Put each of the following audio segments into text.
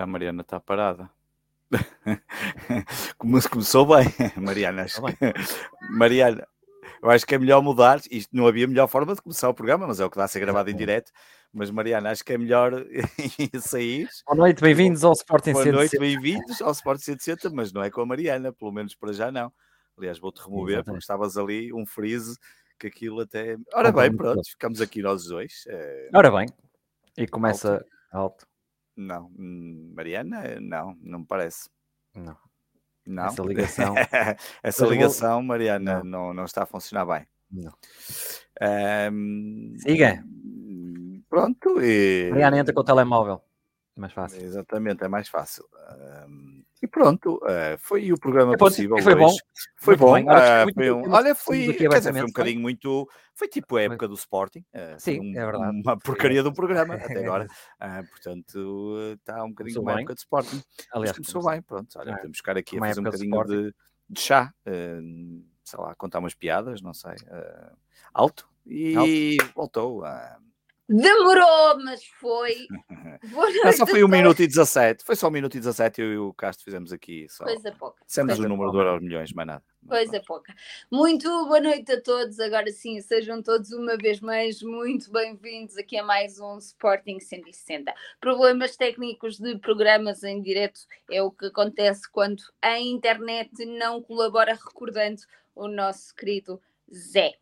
Olha, a Mariana está parada. Começou bem, Mariana. Acho que... Mariana, eu acho que é melhor mudar. Isto não havia melhor forma de começar o programa, mas é o que dá a ser gravado em direto. Mas, Mariana, acho que é melhor sair. Boa noite, bem-vindos ao Sporting Boa noite, bem-vindos ao Sporting 160, mas não é com a Mariana, pelo menos para já não. Aliás, vou-te remover Exatamente. porque estavas ali um freeze que aquilo até. Ora bem, pronto, ficamos aqui nós dois. É... Ora bem, e começa alto. alto. Não, hum, Mariana, não, não me parece. Não. Não. Essa ligação. Essa ligação, Mariana, não. não. Não, está a funcionar bem. Não. Um, Siga. Pronto. E... Mariana entra com o telemóvel. Mais fácil. Exatamente, é mais fácil. Um, e pronto, uh, foi o programa é, possível. Foi bom. Foi bom. Uh, foi um, olha, foi, quer dizer, foi um bocadinho muito. Foi tipo a época do Sporting. Uh, Sim, um, é verdade. Uma porcaria do programa até agora. portanto, está um bocadinho como a época do Sporting. Aliás, Mas começou bem. Pronto, olha, podemos ficar aqui a fazer um bocadinho de, de, chá. sei lá, contar umas piadas, não sei. alto. E alto. voltou. Demorou, mas foi. Só foi 1 um minuto e 17. Foi só 1 um minuto e 17 eu e o Castro fizemos aqui. Só. Coisa pouca. Dissemos o número pouca. de aos milhões, mais nada. Coisa pouca. Muito boa noite a todos. Agora sim, sejam todos uma vez mais muito bem-vindos aqui a mais um Sporting 160. Problemas técnicos de programas em direto é o que acontece quando a internet não colabora, recordando o nosso querido Zé.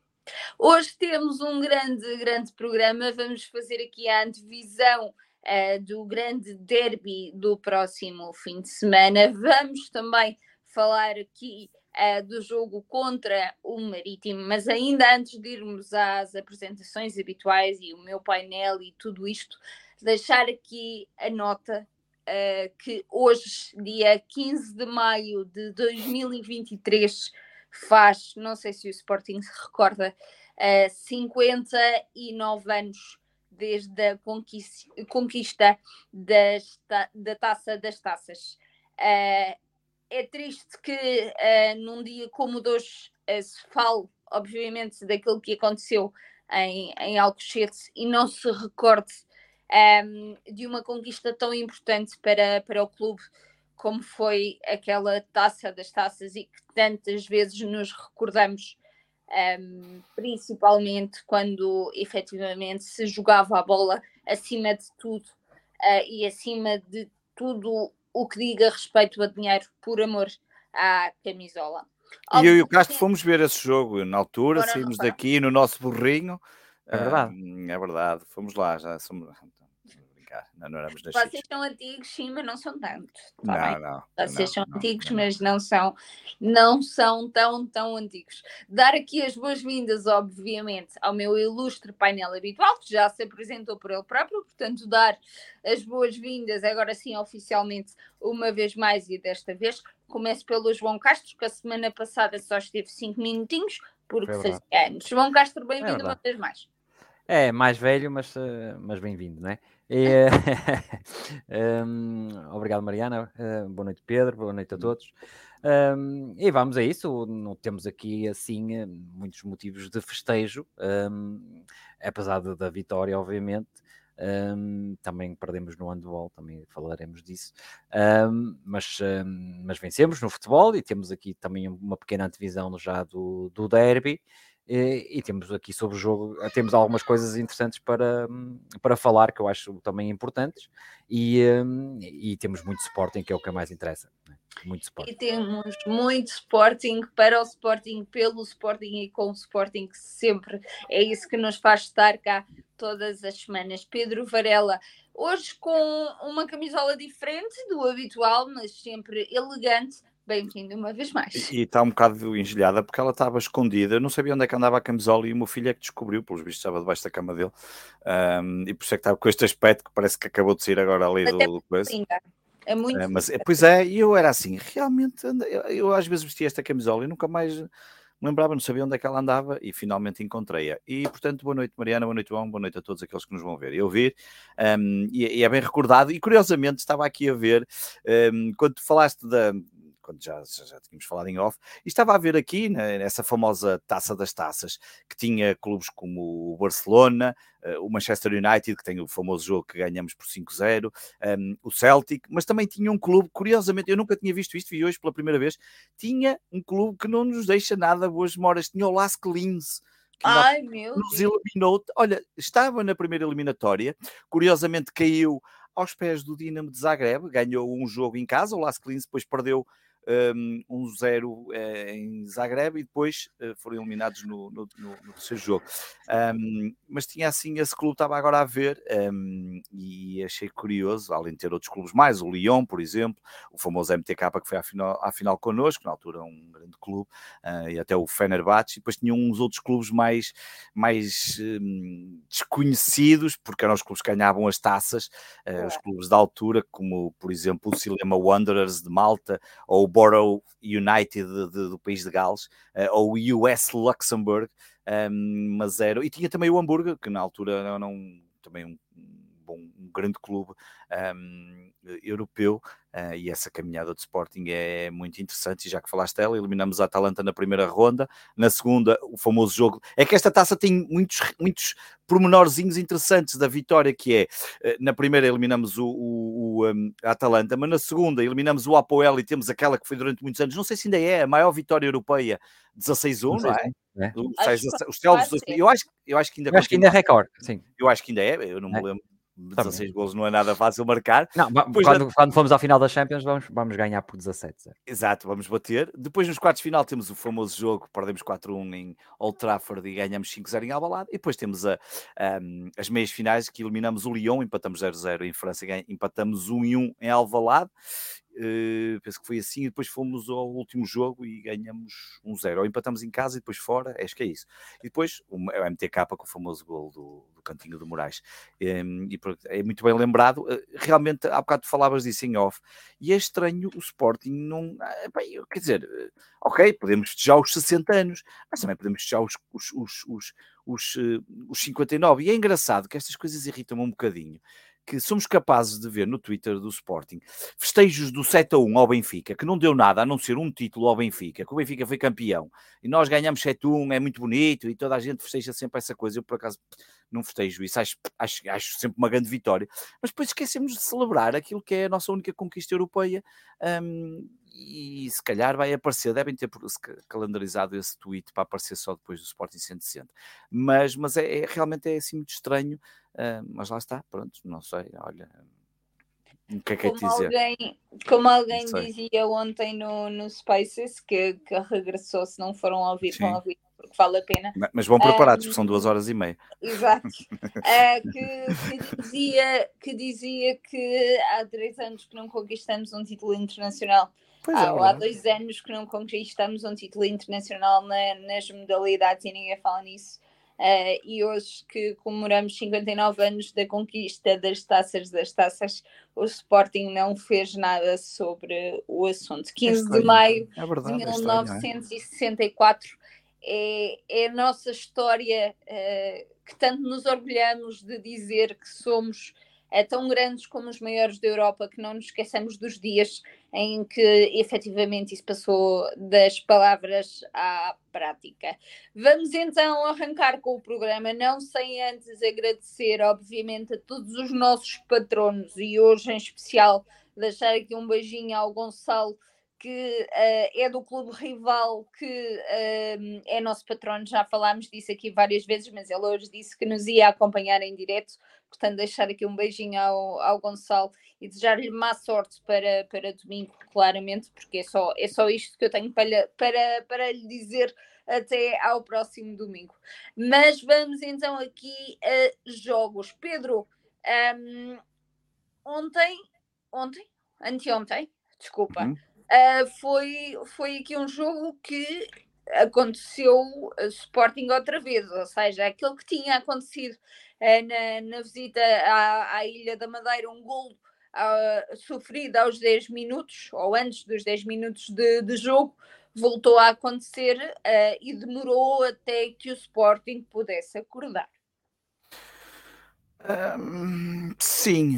Hoje temos um grande, grande programa. Vamos fazer aqui a antevisão uh, do grande derby do próximo fim de semana. Vamos também falar aqui uh, do jogo contra o Marítimo, mas ainda antes de irmos às apresentações habituais e o meu painel e tudo isto, deixar aqui a nota Uh, que hoje, dia 15 de maio de 2023, faz, não sei se o Sporting se recorda, uh, 59 anos desde a conquista, das, da taça das taças. Uh, é triste que uh, num dia como o de hoje uh, se fale, obviamente, daquilo que aconteceu em, em Alcochete e não se recorde um, de uma conquista tão importante para, para o clube como foi aquela taça das taças e que tantas vezes nos recordamos, um, principalmente quando efetivamente se jogava a bola acima de tudo uh, e acima de tudo o que diga respeito a dinheiro por amor à camisola. E eu e o Castro fomos ver esse jogo na altura, saímos daqui no nosso burrinho. É verdade. é verdade, fomos lá, já somos, brincar, não, não éramos Vocês são antigos, sim, mas não são tantos. Tá não, não, Vocês não, são não, antigos, mas não são, não são tão, tão antigos. Dar aqui as boas-vindas, obviamente, ao meu ilustre painel habitual, que já se apresentou por ele próprio, portanto, dar as boas-vindas, agora sim, oficialmente, uma vez mais e desta vez. Começo pelo João Castro, que a semana passada só esteve 5 minutinhos, porque é fazia anos. João Castro, bem-vindo é uma vez mais. É, mais velho, mas, mas bem-vindo, não é? E, um, obrigado, Mariana. Uh, boa noite, Pedro. Boa noite a hum. todos. Um, e vamos a isso. Não temos aqui assim muitos motivos de festejo, um, apesar de, da vitória, obviamente. Também perdemos no handball, também falaremos disso. Mas, mas vencemos no futebol e temos aqui também uma pequena antevisão já do, do derby. E, e, temos aqui sobre o jogo, temos algumas coisas interessantes para, para falar que eu acho também importantes e, um, e temos muito Sporting, que é o que mais interessa. Né? Muito Sporting. E temos muito Sporting para o Sporting, pelo Sporting e com o Sporting sempre. É isso que nos faz estar cá todas as semanas. Pedro Varela, hoje com uma camisola diferente do habitual, mas sempre elegante Bem-vindo uma vez mais. E está um bocado engelhada porque ela estava escondida. Eu não sabia onde é que andava a camisola e o meu filho é que descobriu, pelos vistos estava debaixo da cama dele. Um, e por isso é que estava com este aspecto que parece que acabou de sair agora ali do, do coisa. É muito. É, mas, pois é, e eu era assim, realmente, eu, eu, às vezes vestia esta camisola e nunca mais me lembrava, não sabia onde é que ela andava e finalmente encontrei-a. E portanto, boa noite, Mariana, boa noite, João, boa noite a todos aqueles que nos vão ver e ouvir. Um, e, e, é bem recordado, e curiosamente estava aqui a ver, um, quando falaste da quando já, já tínhamos falado em off, e estava a ver aqui né, nessa famosa taça das taças, que tinha clubes como o Barcelona, uh, o Manchester United, que tem o famoso jogo que ganhamos por 5-0, um, ehm, o Celtic, mas também tinha um clube, curiosamente, eu nunca tinha visto isto, vi hoje pela primeira vez, tinha um clube que não nos deixa nada boas memórias, tinha o Lask Linz, Ai, meu nos Deus. eliminou. Olha, estava na primeira eliminatória, curiosamente caiu aos pés do Dinamo de Zagreb, ganhou um jogo em casa, o Las Klins depois perdeu um 0 eh, em Zagreb e depois uh, foram eliminados no, no, no, no terceiro jogo. Um, mas tinha assim, esse clube estava agora a ver um, e achei curioso, além de ter outros clubes mais, o Lyon, por exemplo, o famoso MTK que foi à final, à final connosco, na altura um grande clube, uh, e até o Fenerbahçe, e depois tinham uns outros clubes mais, mais um, desconhecidos, porque eram os clubes que ganhavam as taças, uh, os clubes da altura, como por exemplo o Silema Wanderers de Malta ou o Borough United de, de, do país de Gales, uh, ou US Luxembourg, um, ehm, mas era. E tinha também o Hamburgo, que na altura um, também um, um grande clube um, europeu, Uh, e essa caminhada de Sporting é muito interessante. E já que falaste dela, eliminamos a Atalanta na primeira ronda, na segunda, o famoso jogo. É que esta taça tem muitos, muitos pormenorzinhos interessantes da vitória, que é uh, na primeira eliminamos o, o, o um, a Atalanta, mas na segunda eliminamos o Apoel e temos aquela que foi durante muitos anos, não sei se ainda é a maior vitória europeia, 16-1, não é? É. Os, os eu acho, eu acho que ainda, eu acho que ainda é recorde, sim. Eu acho que ainda é, eu não me é. lembro 16 gols não é nada fácil marcar. Não, quando, já... quando fomos à final da Champions, vamos, vamos ganhar por 17. Exato, vamos bater. Depois, nos quartos de final, temos o famoso jogo, perdemos 4-1 em Old Trafford e ganhamos 5-0 em Albalade. E depois temos a, um, as meias finais, que eliminamos o Lyon, empatamos 0-0 em França, empatamos 1-1 em Alvalade Uh, penso que foi assim, e depois fomos ao último jogo e ganhamos um zero. Ou empatamos em casa e depois fora, acho que é isso. E depois o, MTK com o famoso gol do, do Cantinho do Moraes. E é muito bem lembrado. Uh, realmente, há bocado falavas disso em off, e é estranho o Sporting não. Uh, bem, quer dizer, uh, ok, podemos festejar os 60 anos, mas também podemos festejar os, os, os, os, os, os 59. E é engraçado que estas coisas irritam-me um bocadinho que somos capazes de ver no Twitter do Sporting festejos do 7 a 1 ao Benfica, que não deu nada a não ser um título ao Benfica, que o Benfica foi campeão e nós ganhamos 7 a 1, é muito bonito e toda a gente festeja sempre essa coisa. Eu, por acaso, não festejo isso, acho, acho, acho sempre uma grande vitória, mas depois esquecemos de celebrar aquilo que é a nossa única conquista europeia. Um, e se calhar vai aparecer, devem ter calendarizado esse tweet para aparecer só depois do Sporting 160. Mas, mas é, é realmente é assim muito estranho Uh, mas lá está, pronto, não sei, olha. O que é que é dizer? Alguém, como alguém dizia ontem no, no Spaces, que, que regressou, se não foram ouvir, Sim. vão ouvir porque vale a pena. Mas vão preparados, um, porque são duas horas e meia. Exato. uh, que, que, dizia, que dizia que há três anos que não conquistamos um título internacional. Pois há, é, há dois anos que não conquistamos um título internacional na, nas modalidades e ninguém fala nisso. Uh, e hoje que comemoramos 59 anos da conquista das taças das taças, o Sporting não fez nada sobre o assunto. 15 é de maio é verdade, de 1964 é, é, a nossa história uh, que tanto nos orgulhamos de dizer que somos é tão grandes como os maiores da Europa que não nos esqueçamos dos dias em que efetivamente isso passou das palavras à prática. Vamos então arrancar com o programa, não sem antes agradecer, obviamente, a todos os nossos patronos e hoje em especial deixar aqui um beijinho ao Gonçalo que uh, é do clube rival, que uh, é nosso patrono, já falámos disso aqui várias vezes, mas ele hoje disse que nos ia acompanhar em direto, portanto deixar aqui um beijinho ao, ao Gonçalo e desejar-lhe má sorte para, para domingo, claramente, porque é só, é só isto que eu tenho para, para, para lhe dizer até ao próximo domingo. Mas vamos então aqui a jogos. Pedro, um, ontem, ontem, anteontem, desculpa, uh, foi, foi aqui um jogo que aconteceu Sporting outra vez, ou seja, aquilo que tinha acontecido uh, na, na, visita à, à, Ilha da Madeira, um gol uh, sofrido aos 10 minutos, ou antes dos 10 minutos de, de jogo, voltou a acontecer uh, e demorou até que o Sporting pudesse acordar. Um, Sim,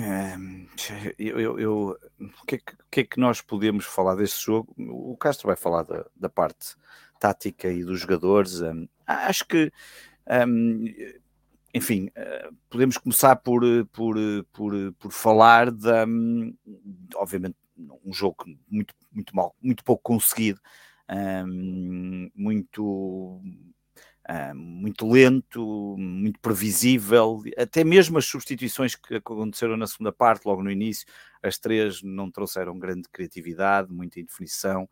eu, eu, eu o, que é que, o, que é que, nós podemos falar deste jogo? O Castro vai falar da, da parte tática e dos jogadores. Um, acho que, um, enfim, uh, podemos começar por, por, por, por falar da, um, obviamente, um jogo muito, muito mal, muito pouco conseguido, muito Uh, muito lento, muito previsível, até mesmo as substituições que aconteceram na segunda parte, logo no início, as três não trouxeram grande criatividade, muita indefinição.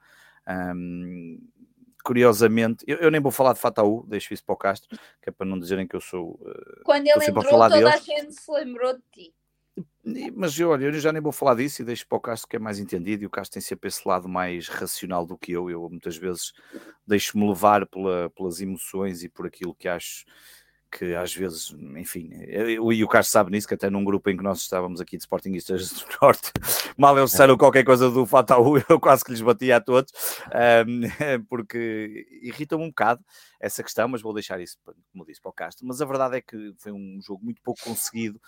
Curiosamente, eu, eu, nem vou falar de Fataú, deixo isso para o Castro, que é para não dizerem que eu sou. Uh, Quando ele entrou, toda deles. a gente se lembrou de ti. Mas eu, olha, eu já nem vou falar disso e deixo para o Castro que é mais entendido e o Castro tem sempre esse lado mais racional do que eu. Eu muitas vezes deixo-me levar pela, pelas emoções e por aquilo que acho que às vezes, enfim, eu, e o Castro sabe nisso, que até num grupo em que nós estávamos aqui de Sportingistas do Norte, mal eles disseram qualquer coisa do Fataú, eu quase que lhes batia a todos, um, porque irrita-me um bocado essa questão, mas vou deixar isso, como disse, para o Castro. Mas a verdade é que foi um jogo muito pouco conseguido,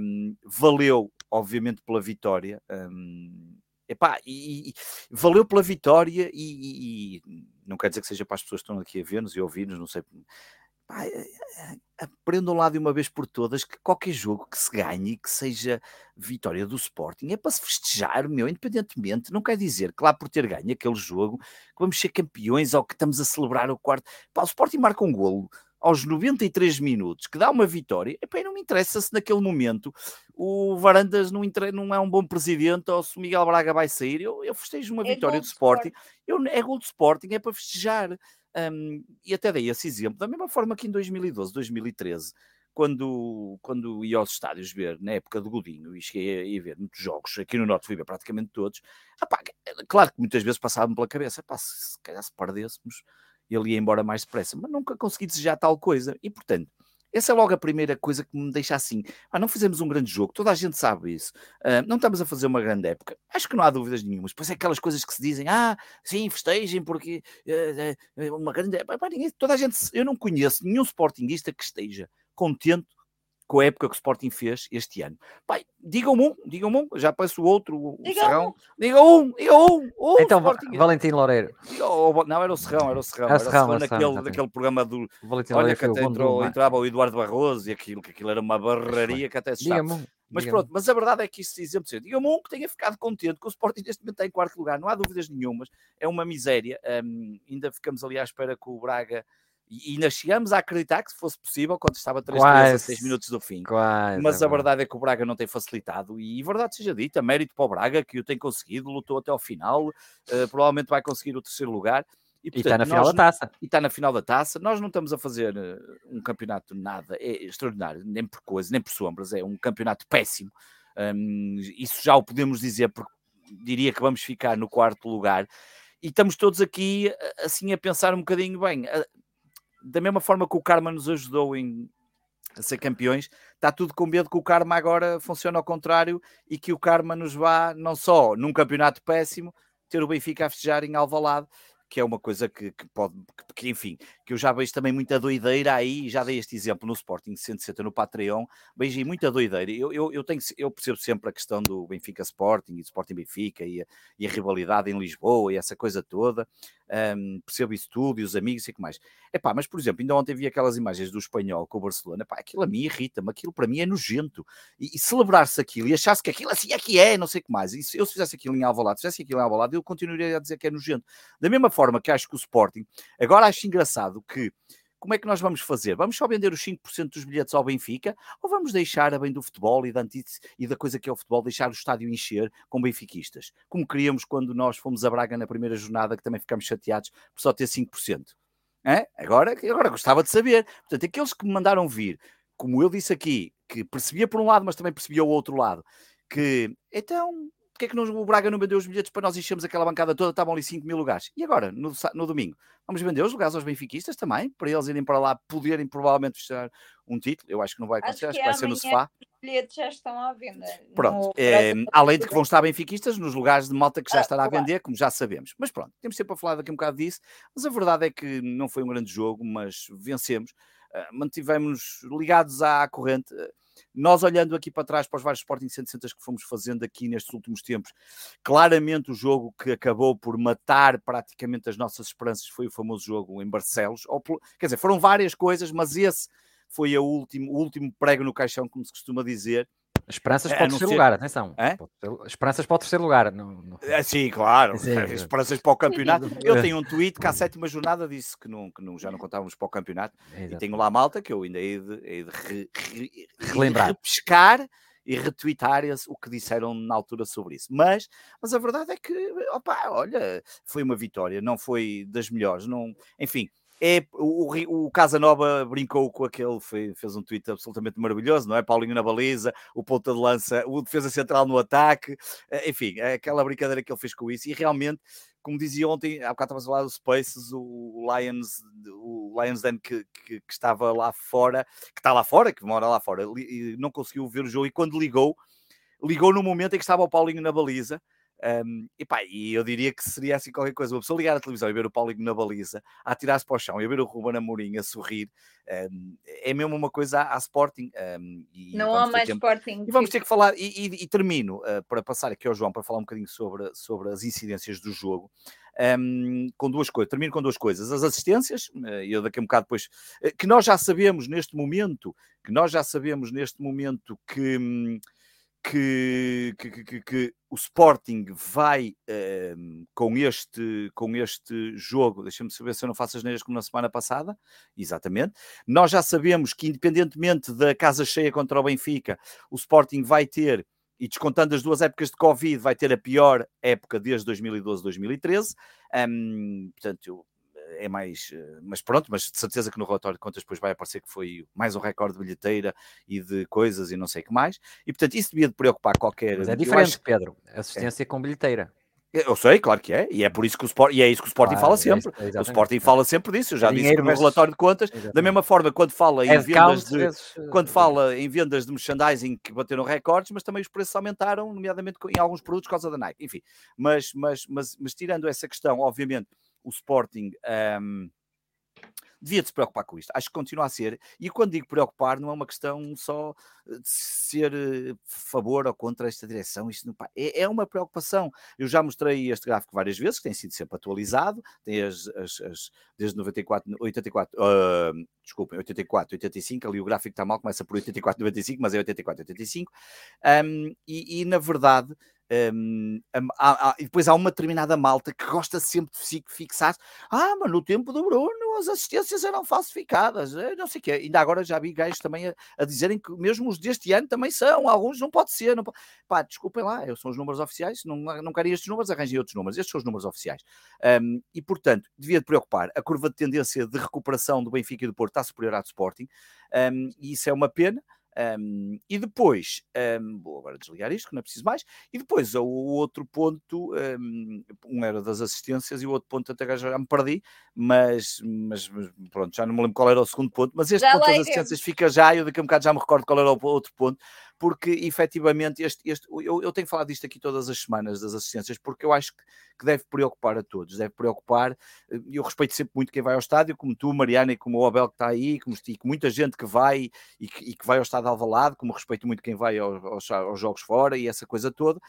um, valeu, obviamente, pela vitória. Um, epá, e, e, valeu pela vitória e, e, não quer dizer que seja para as pessoas que estão aqui a ver-nos e ouvir-nos, não sei. Epá, é, é, aprendam lá de uma vez por todas que qualquer jogo que se ganhe, que seja vitória do Sporting, é para se festejar, meu, independentemente. Não quer dizer que lá por ter ganho aquele jogo, que vamos ser campeões ou que estamos a celebrar o quarto. Pá, o Sporting marca um golo aos 93 minutos, que dá uma vitória, epá, não me interessa se naquele momento o Varandas não, não é um bom presidente ou se o Miguel Braga vai sair. Eu, eu festejo uma é vitória do Sporting. Eu, é gol do Sporting, é para festejar. Um, e até dei esse exemplo, da mesma forma que em 2012, 2013, quando, quando ia aos estádios ver, na época do Godinho, e cheguei a, ir ver muitos jogos, aqui no Norte fui ver praticamente todos, epá, claro que muitas vezes passava-me pela cabeça, epá, se, se calhar se perdêssemos, ele ia embora mais depressa, mas nunca consegui desejar tal coisa. E portanto, essa é logo a primeira coisa que me deixa assim. Ah, não fizemos um grande jogo, toda a gente sabe isso. Uh, não estamos a fazer uma grande época. Acho que não há dúvidas nenhumas. Pois é aquelas coisas que se dizem, ah, sim, festejem porque uh, uh, uma grande época. Toda a gente, eu não conheço nenhum sportinguista que esteja contente com a época que o Sporting fez este ano. Pai, digam-me um, digam-me um, já peço o outro, o diga Serrão. Um. Diga um, diga um. um então, Valentim Loureiro. Não, era o Serrão, era o Serrão. Era o Serrão, Serrão naquele, naquele programa do... Valentim Olha que até entrou, entrava o Eduardo Barroso e aquilo, que aquilo era uma barraria que até se sabe. Mas pronto, mas a verdade é que isso exemplo diga-me um que tenha ficado contente com o Sporting neste momento está em quarto lugar, não há dúvidas nenhumas, é uma miséria. Um, ainda ficamos ali à espera que o Braga e, ainda chegamos a acreditar que se fosse possível, quando estava 3 a 6 minutos do fim. Quase, Mas a verdade é que o Braga não tem facilitado, e verdade seja dita, mérito para o Braga, que o tem conseguido, lutou até ao final, uh, provavelmente vai conseguir o terceiro lugar. E, portanto, e está na final da taça. E está na final da taça. Nós não estamos a fazer uh, um campeonato nada é extraordinário, nem por coisa, nem por sombras, é um campeonato péssimo. Um, isso já o podemos dizer, porque diria que vamos ficar no quarto lugar. E estamos todos aqui eh, assim a pensar um bocadinho bem da mesma forma que o Karma nos ajudou em, a ser campeões, está tudo com medo que o Karma agora funcione ao contrário e que o Karma nos vá, não só num campeonato péssimo, ter o Benfica a festejar em Alvalade, que é uma coisa que, que pode, que, que, enfim, que eu já vejo também muita doideira aí, já dei este exemplo no Sporting 160 no Patreon, vejo muita doideira. Eu, eu, eu, tenho, eu percebo sempre a questão do Benfica Sporting e do Sporting Benfica e a, e a rivalidade em Lisboa e essa coisa toda, um, percebo isso tudo e os amigos e que mais. Epá, mas por exemplo, ainda ontem vi aquelas imagens do espanhol com o Barcelona, epá, aquilo a mim irrita-me, aquilo para mim é nojento. E, e celebrar-se aquilo e achar-se que aquilo assim é que é, não sei o que mais. E se eu fizesse aquilo em Alvalade, fizesse aquilo em Alvalade, eu continuaria a dizer que é nojento. Da mesma forma que acho que o Sporting, agora acho engraçado que como é que nós vamos fazer? Vamos só vender os 5% dos bilhetes ao Benfica ou vamos deixar, a bem do futebol e da, e da coisa que é o futebol, deixar o estádio encher com benfiquistas? Como queríamos quando nós fomos a Braga na primeira jornada, que também ficámos chateados por só ter 5%. É? Agora, agora gostava de saber. Portanto, aqueles que me mandaram vir, como eu disse aqui, que percebia por um lado, mas também percebia o outro lado, que então porque é que não, o Braga não vendeu os bilhetes para nós enchermos aquela bancada toda? Estavam ali 5 mil lugares. E agora, no, no, domingo, vamos vender os lugares aos benfiquistas também, para eles irem para lá poderem provavelmente fechar um título. Eu acho que não vai acontecer, acho que, acho que vai ser no sofá. Os bilhetes já estão à venda. Pronto, é, além de que vão estar benfiquistas nos lugares de malta que já ah, estará a vender, como já sabemos. Mas pronto, temos sempre a falar daqui um bocado disso. Mas a verdade é que não foi um grande jogo, mas vencemos. Uh, mantivemos ligados à corrente. Uh, nós olhando aqui para trás para os vários Sporting 160 que fomos fazendo aqui nestes últimos tempos, claramente o jogo que acabou por matar praticamente as nossas esperanças foi o famoso jogo em Barcelos. Ou, quer dizer, foram várias coisas, mas esse foi a último, o último prego no caixão, como se costuma dizer, Esperanças é, para o terceiro ser... lugar, atenção. É? Esperanças para o terceiro lugar. Não, não... É, sim, claro. Sim, Esperanças para o campeonato. Eu tenho um tweet que à sétima jornada disse que, não, que não, já não contávamos para o campeonato. E tenho lá a malta que eu ainda hei de, hei de re, re, relembrar. repescar e retweetar o que disseram na altura sobre isso. Mas, mas a verdade é que, opa, olha, foi uma vitória, não foi das melhores. Não, enfim, é, o, o Casanova brincou com aquele, fez um tweet absolutamente maravilhoso, não é? Paulinho na baliza, o ponta de lança, o defesa central no ataque, eh, enfim, é aquela brincadeira que ele fez com isso, e realmente, como dizia ontem, há bocado estava a falar do Spaces, o Lions, o Lions Den que, que, que, estava lá fora, que está lá fora, que mora lá fora, e não conseguiu ver o jogo, e quando ligou, ligou no momento em que estava o Paulinho na baliza, um, e pá, e eu diria que seria assim qualquer coisa. Uma pessoa ligar a televisão e ver o Paulinho na baliza, a atirar-se para o chão e ver o Ruben Amorim a sorrir, um, é mesmo uma coisa à, Sporting. Um, não há mais tempo. Sporting. E vamos ter que falar, e, e, e termino uh, para passar aqui ao João para falar um bocadinho sobre, sobre as incidências do jogo. Um, com duas coisas, termino com duas coisas. As assistências, uh, eu daqui a um bocado depois, uh, que nós já sabemos neste momento, que nós já sabemos neste momento que. Que, que, que, que, o Sporting vai um, com, este, com este jogo, deixa-me saber se eu não faço as neiras como na semana passada, exatamente. Nós já sabemos que, independentemente da casa cheia contra o Benfica, o Sporting vai ter, e descontando as duas épocas de Covid, vai ter a pior época desde 2012-2013. Um, portanto, é mais. Eh, mas pronto, mas de certeza que no relatório de contas depois vai aparecer que foi mais um recorde de bilheteira e de coisas e não sei o que mais. E portanto, isso devia de preocupar qualquer. Mas é diferente, acho... Pedro. Assistência é. com bilheteira. Eu sei, claro que é, e é por isso que o Sport, e é isso que o Sporting claro, fala é sempre. É o Sporting fala sempre disso. Eu já disse que no relatório de contas, exatamente. da mesma forma quando fala em vendas de, vezes... quando fala em vendas de merchandising que bateram recordes, mas também os preços aumentaram, nomeadamente em alguns produtos por causa da Nike. Enfim, mas, mas, mas, mas tirando essa questão, obviamente, o Sporting um, devia se preocupar com isto. Acho que continua a ser. E quando digo preocupar, não é uma questão só de ser eh, favor ou contra esta direção. Isto não, pá, é, é, uma preocupação. Eu já mostrei este gráfico várias vezes, que tem sido sempre atualizado. Tem as, as, as desde 94, 84, uh, desculpem, 84, 85. Ali o gráfico está mal, começa por 84, 95, mas é 84, 85. Um, e, e na verdade um, há, há, e depois há uma determinada malta que gosta sempre de fixar ah, mas no tempo do Bruno as assistências eram falsificadas, eh, não sei o quê. Ainda agora já vi gajos também a, a, dizerem que mesmo os deste ano também são, alguns não pode ser. Não. Pá, desculpem lá, são os números oficiais, não, não querem estes números, arranjem outros números, estes são os números oficiais. Um, e portanto, devia preocupar, a curva de tendência de recuperação do Benfica e do Porto está superior à do Sporting, um, e isso é uma pena. Um, e depois, um, vou agora desligar isto, que não é preciso mais. E depois, o outro ponto, um, um era das assistências e o outro ponto até já me perdi, mas, mas, mas, pronto, já não me lembro qual era o segundo ponto. Mas este já ponto das assistências fica já, eu daqui a um bocado já me recordo qual era o outro ponto, porque efetivamente este, este eu, eu tenho falado disto aqui todas as semanas das assistências, porque eu acho que, que deve preocupar a todos, deve preocupar, eh, eu respeito sempre muito quem vai ao estádio, como tu, Mariana, e como o Abel que está aí, como, e muita gente que vai e que, e que vai ao estádio Alvalade, como respeito muito quem vai aos, aos, aos jogos fora e essa coisa toda,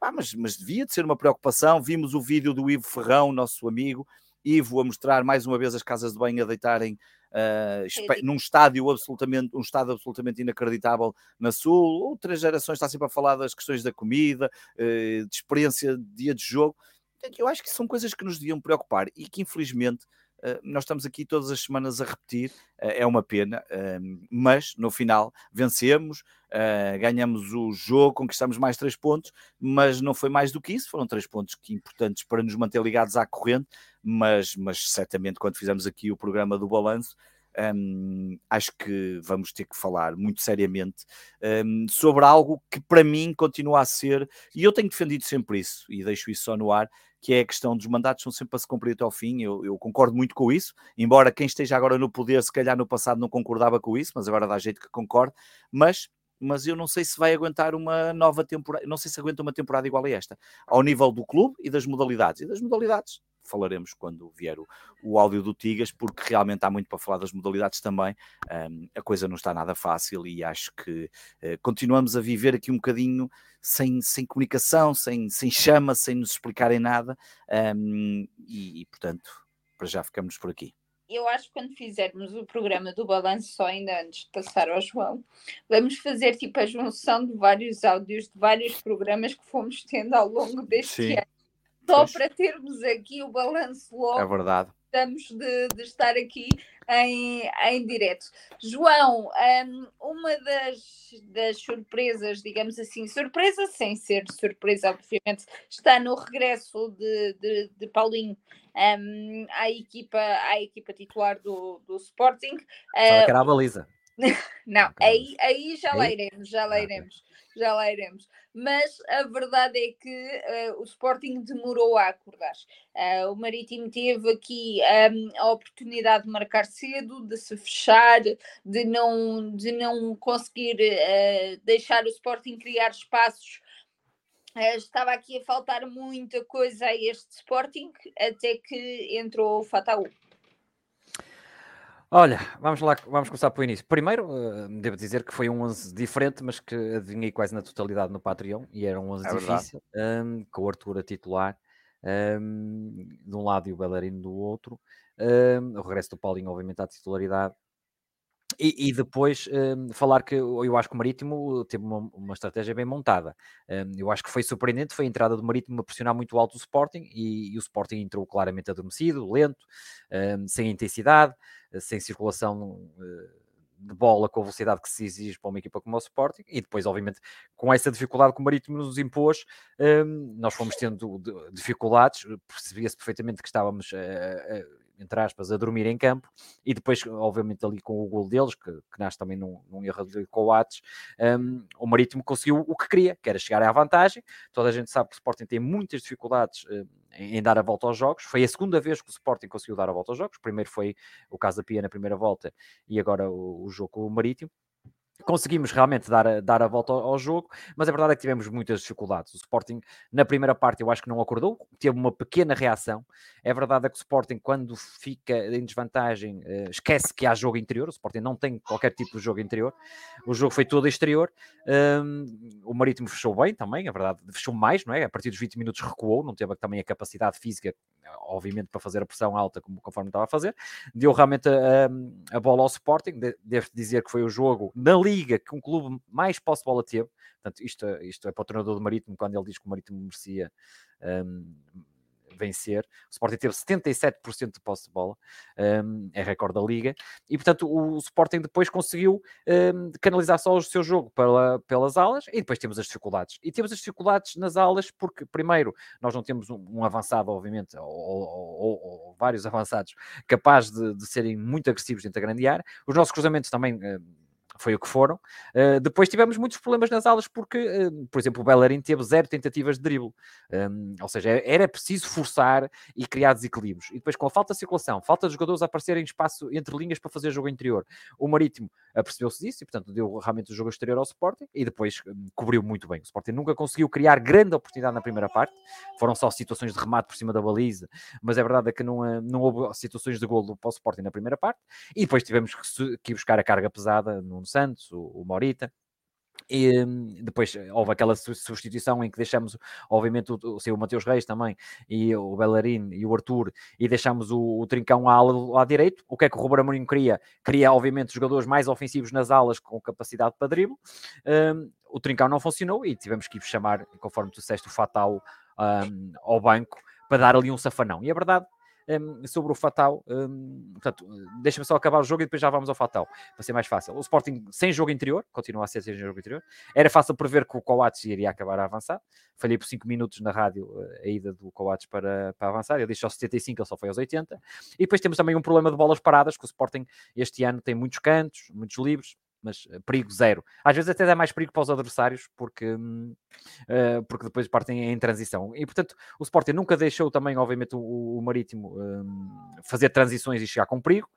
ah, mas, mas devia de ser uma preocupação, vimos o vídeo do Ivo Ferrão, nosso amigo, Ivo a mostrar mais uma vez as casas de banho a deitarem uh, num estádio absolutamente, um estado absolutamente inacreditável na Sul. Outras gerações está sempre a falar das questões da comida, uh, de experiência de dia de jogo. Eu acho que são coisas que nos deviam preocupar e que infelizmente Uh, nós estamos aqui todas as semanas a repetir, é uma pena, uh, mas no final vencemos, ganhamos o jogo, conquistamos mais três pontos, mas não foi mais do que isso, foram três pontos que importantes para nos manter ligados à corrente, mas, mas certamente quando fizemos aqui o programa do balanço, um, acho que vamos ter que falar muito seriamente um, sobre algo que para mim continua a ser, e eu tenho defendido sempre isso, e deixo isso só no ar, que é a questão dos mandatos são sempre para se cumprir até ao fim. Eu, eu, concordo muito com isso, embora quem esteja agora no poder, se calhar no passado não concordava com isso, mas agora dá jeito que concorde. Mas mas eu não sei se vai aguentar uma nova temporada, não sei se aguenta uma temporada igual a esta, ao nível do clube e das modalidades. E das modalidades falaremos quando vier o, o áudio do Tigas, porque realmente há muito para falar das modalidades também. Um, a coisa não está nada fácil e acho que uh, continuamos a viver aqui um bocadinho sem, sem comunicação, sem, sem chama, sem nos explicarem nada. Um, e, e, portanto, para já ficamos por aqui eu acho que quando fizermos o programa do balanço, só ainda antes de passar ao João, vamos fazer tipo a junção de vários áudios de vários programas que fomos tendo ao longo deste Sim. ano. Só pois. para termos aqui o balanço logo. É verdade. Estamos de, de estar aqui em, em direto. João, um, uma das, das surpresas, digamos assim, surpresa sem ser surpresa, obviamente, está no regresso de, de, de Paulinho um, à, equipa, à equipa titular do, do Sporting. Uh, que era a baliza. não, aí, aí já lá iremos, já lá ah, iremos, já lá iremos. Mas a verdade é que uh, o Sporting demorou a acordar. Uh, o Marítimo teve aqui um, a oportunidade de marcar cedo, de se fechar, de não, de não conseguir uh, deixar o Sporting criar espaços estava aqui a faltar muita coisa a este Sporting, até que entrou o Fataú. Olha, vamos lá, vamos começar pelo início. Primeiro, uh, devo dizer que foi um 11 diferente, mas que adivinhei quase na totalidade no Patreon, e era um 11 é difícil, um, com o Arthur a titular, um, de um lado e o Bellarino do outro. Um, o regresso do Paulinho, obviamente, à titularidade. E, e, depois um, falar que eu acho que o Marítimo teve uma, uma estratégia bem montada. Um, eu acho que foi surpreendente, foi a entrada do Marítimo a pressionar muito alto o Sporting e, e o Sporting entrou claramente adormecido, lento, um, sem intensidade, sem circulação uh, de bola com a velocidade que se exige para uma equipa como o Sporting e depois, obviamente, com essa dificuldade que o Marítimo nos impôs, nós fomos tendo dificuldades, percebia-se perfeitamente que estávamos entre aspas, a dormir em campo, e depois, obviamente, ali com o gol deles, que, que nasce também num, num erro de Coates, um, o Marítimo conseguiu o que queria, que era chegar à vantagem. Toda a gente sabe que o Sporting tem muitas dificuldades um, em, dar a volta aos jogos. Foi a segunda vez que o Sporting conseguiu dar a volta aos jogos. Primeiro foi o caso da Pia na primeira volta, e agora o, o jogo com o Marítimo conseguimos realmente dar a, dar a volta ao, ao, jogo, mas a verdade é que tivemos muitas dificuldades. O Sporting, na primeira parte, eu acho que não acordou, teve uma pequena reação. É verdade é que o Sporting, quando fica em desvantagem, uh, esquece que há jogo interior. O Sporting não tem qualquer tipo de jogo interior. O jogo foi todo exterior. Um, o Marítimo fechou bem também, a verdade, fechou mais, não é? A partir dos 20 minutos recuou, não teve também a capacidade física, obviamente, para fazer a pressão alta, como, conforme estava a fazer. Deu realmente a, a bola ao Sporting. De, devo dizer que foi o jogo na liga que um clube mais posse bola teve. Portanto, isto, isto é para o treinador do Marítimo, quando ele diz que o Marítimo merecia um, vencer. O Sporting teve 77% de posse de bola, um, é recorde da liga, e portanto o Sporting depois conseguiu um, canalizar só o seu jogo pela, pelas alas, e depois temos as dificuldades. E temos as dificuldades nas alas porque, primeiro, nós não temos um, um avançado, obviamente, ou, ou, ou, ou, vários avançados, capazes de, de serem muito agressivos dentro da grande área. Os nossos cruzamentos também. Um, foi o que foram. Uh, depois tivemos muitos problemas nas aulas porque, uh, por exemplo, o Bellerin teve zero tentativas de drible. Um, ou seja, era preciso forçar e criar desequilíbrios. E depois, com a falta de circulação, falta de jogadores a aparecerem em espaço entre linhas para fazer jogo interior, o Marítimo apercebeu-se disso e, portanto, deu realmente o jogo exterior ao Sporting e depois um, cobriu muito bem. O Sporting nunca conseguiu criar grande oportunidade na primeira parte. Foram só situações de remate por cima da baliza, mas a verdade é que não, eh, não houve situações de golo para o Sporting na primeira parte. E depois tivemos que, que buscar a carga pesada no Santos, o, o Morita. E hum, depois houve aquela substituição em que deixamos, obviamente, o, o, o Mateus Reis também, e o Bellerin e o Arthur, e deixamos o, o Trincão à à direito. O que é que o Ruben Amorim queria? Queria, obviamente, jogadores mais ofensivos nas alas com capacidade para drible. Um, o Trincão não funcionou e tivemos que ir chamar, conforme tu disseste, o Fatal um, ao banco para dar ali um safanão. E a verdade um, sobre o Fatal. Um, portanto, deixa-me só acabar o jogo e depois já vamos ao Fatal, para ser mais fácil. O Sporting sem jogo interior, continua a ser sem jogo interior. Era fácil prever que o Coates iria acabar a avançar. Falhei por 5 minutos na rádio eh, a ida do Coates para, para avançar. Ele disse aos 75, ele só foi aos 80. E depois temos também um problema de bolas paradas, que o Sporting este ano tem muitos cantos, muitos livres mas uh, perigo zero. Às vezes até dá mais perigo para os adversários, porque, uh, porque depois partem em transição. E portanto, o Sporting nunca deixou também, obviamente, o, o Marítimo um, fazer transições e chegar com perigo.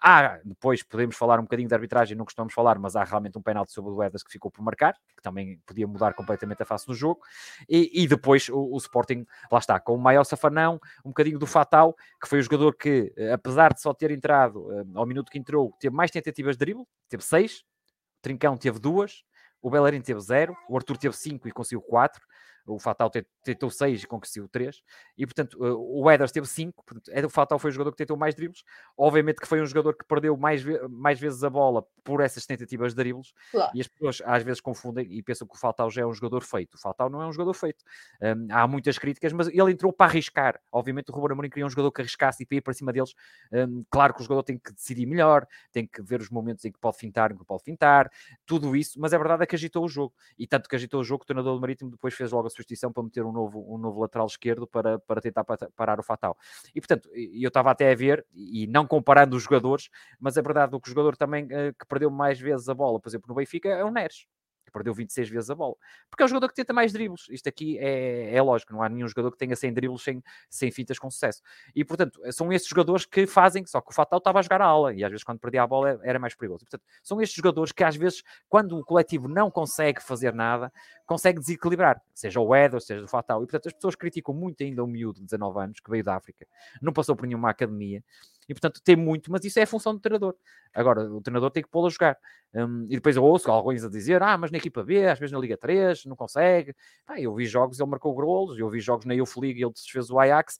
Há, depois podemos falar um bocadinho de arbitragem, não costumamos falar, mas há realmente um penalti sobre o Edas que ficou por marcar, que também podia mudar completamente a face do jogo. E, e depois o, o, Sporting, lá está, com o maior safanão, um bocadinho do Fatal, que foi o jogador que, eh, apesar de só ter entrado uh, ao minuto que entrou, teve mais tentativas de drible, teve seis, o Trincão teve duas, o Bellerin teve zero, o Arthur teve cinco e conseguiu quatro o Fatal tentou 6 e conquistou 3, e portanto eh, o Eders teve 5, é, o Fatal foi o jogador que tentou mais dribles, obviamente que foi um jogador que perdeu mais, mais vezes a bola por essas tentativas de dribles, claro. e as pessoas às vezes confundem e pensam que o Fatal já é um jogador feito, o Fatal não é um jogador feito, um, há muitas críticas, mas ele entrou para arriscar, obviamente o Ruben Amorim queria um jogador que arriscasse e para ir para cima deles, um, claro que o jogador tem que decidir melhor, tem que ver os momentos em que pode fintar, em que pode fintar, tudo isso, mas a verdade é que agitou o jogo, e tanto que agitou o jogo, o treinador do Marítimo depois fez logo a substituição para meter um novo, um novo lateral esquerdo para, para tentar parar o Fatal. E portanto, eu estava até a ver, e não comparando os jogadores, mas a verdade é que o jogador também eh, que perdeu mais vezes a bola, por exemplo, no Benfica, é o Neres que perdeu 26 vezes a bola. Porque é o jogador que tenta mais dribles. Isto aqui é, é lógico, não há nenhum jogador que tenha 100 dribles sem, sem fitas com sucesso. E, portanto, são esses jogadores que fazem, só que o Fatal estava a jogar a ala e às vezes quando perdia a bola era mais perigoso. portanto, são estes jogadores que às vezes, quando o coletivo não consegue fazer nada, consegue desequilibrar, seja o Eder, seja o Fatal. E, portanto, as pessoas criticam muito ainda o miúdo de 19 anos, que veio da África, não passou por nenhuma academia, e portanto tem muito, mas isso é a função do treinador. Agora, o treinador tem que pô-lo a jogar. Um, e depois eu ouço alguns a dizer: ah, mas na equipa B, às vezes na Liga 3, não consegue. Ah, eu vi jogos, ele marcou golos, eu vi jogos na Youth League, ele desfez o Ajax.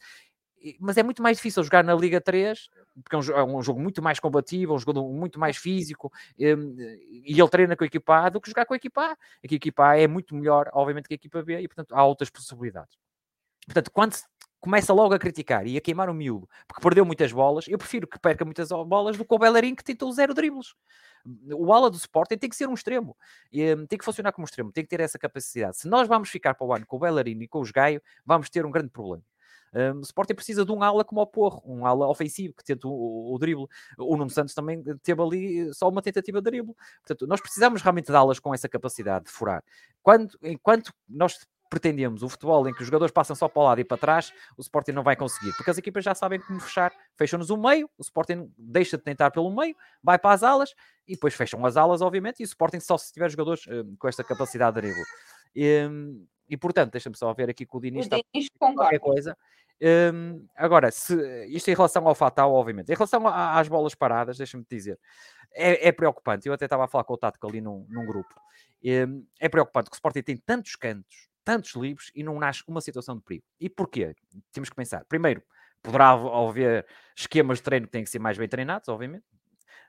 Mas é muito mais difícil jogar na Liga 3, porque é um, é um jogo muito mais combativo, é um jogo muito mais físico, um, e ele treina com a equipa A do que jogar com a equipa A. Aqui a equipa A é muito melhor, obviamente, que a equipa B, e portanto há outras possibilidades. Portanto, quando se começa logo a criticar e a queimar o miúdo porque perdeu muitas bolas, eu prefiro que perca muitas bolas do que o Bellerin que tentou zero dribles. O ala do Sporting tem que ser um extremo, tem que funcionar como extremo, tem que ter essa capacidade. Se nós vamos ficar para o ano com o Bellerin e com os Gaio, vamos ter um grande problema. Um, o Sporting precisa de um ala como o Porro, um ala ofensivo que tenta o, o, o drible. O Nuno Santos também teve ali só uma tentativa de drible. Portanto, nós precisamos realmente de alas com essa capacidade de furar. Quando, enquanto nós pretendemos o futebol em que os jogadores passam só para o lado e para trás, o Sporting não vai conseguir, porque as equipas já sabem como fechar. Fecham-nos o meio, o Sporting deixa de tentar pelo meio, vai para as alas e depois fecham as alas, obviamente, e o Sporting só se tiver jogadores uh, com esta capacidade de drible. E, e portanto, deixa-me só ver aqui com o Diniz. O Diniz qualquer coisa. Um, agora, se, isto em relação ao Fatal, obviamente. Em relação a, às bolas paradas, deixa-me dizer, é, é, preocupante. Eu até estava a falar com o Tático ali num, num grupo. Um, é preocupante que o Sporting tem tantos cantos tantos livros e não nasce uma situação de perigo. E porquê? Temos que pensar. Primeiro, poderá haver esquemas de treino que têm que ser mais bem treinados, obviamente.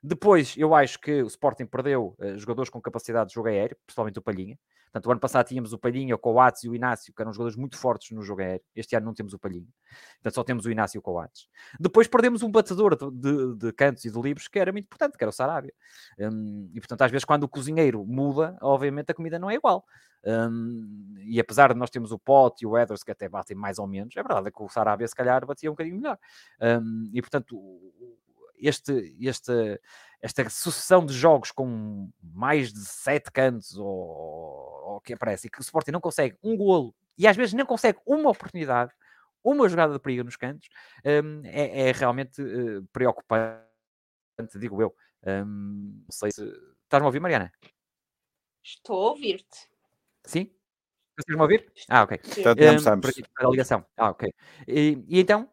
Depois, eu acho que o Sporting perdeu uh, jogadores com capacidade de jogo aéreo, principalmente o Palhinha. Portanto, o ano passado tínhamos o Palhinha, o Coates e o Inácio, que eram jogadores muito fortes no jogo aéreo. Este ano não temos o Palhinha. Portanto, só temos o Inácio e o Coates. Depois perdemos um batedor de, de, de cantos e de livros que era muito importante, que era o Sarabia. Um, e, portanto, às vezes, quando o cozinheiro muda, obviamente a comida não é igual. Um, e apesar de nós termos o Pote e o Edwards que até batem mais ou menos, é verdade que o Sarabia se calhar batia um bocadinho melhor. Um, e, portanto, este, este, esta sucessão de jogos com mais de sete cantos ou, o que aparece e que o Sporting não consegue um golo e às vezes não consegue uma oportunidade, uma jogada de perigo nos cantos, um, é, é, realmente uh, preocupante, digo eu. Um, não sei se. Estás-me a ouvir, Mariana? Estou a ouvir-te. Sim? Consegues-me ouvir? Ah, ok. Então, um, a ligação. Ah, ok. E, e então,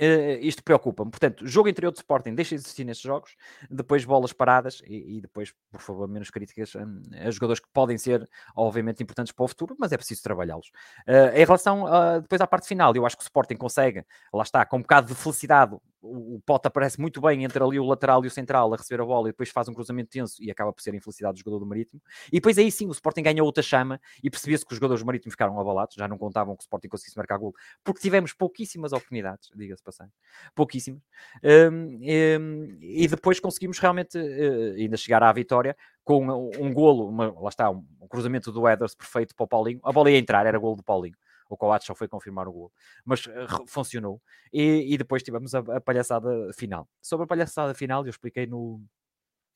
Uh, isto preocupa-me. Portanto, jogo interior de Sporting deixa de existir nestes jogos, depois bolas paradas e, e depois, por favor, menos críticas um, a jogadores que podem ser, obviamente, importantes para o futuro, mas é preciso trabalhá-los. Uh, em relação uh, depois à parte final, eu acho que o Sporting consegue, lá está, com um bocado de felicidade, o, Pota aparece muito bem entre ali o lateral e o central a receber a bola e depois faz um cruzamento tenso e acaba por ser a infelicidade do jogador do Marítimo. E depois aí sim o Sporting ganha outra chama e percebia-se que os jogadores do Marítimo ficaram abalados, já não contavam que o Sporting conseguisse marcar gol, porque tivemos pouquíssimas oportunidades, diga-se passando, pouquíssimas. Um, um, e depois conseguimos realmente uh, ainda chegar à vitória com um, um golo, uma, lá está, um, cruzamento do Eders perfeito para o Paulinho. A bola ia entrar, era golo do Paulinho o Coates só foi confirmar o gol, mas uh, funcionou. E, e, depois tivemos a, a, palhaçada final. Sobre a palhaçada final, eu expliquei no,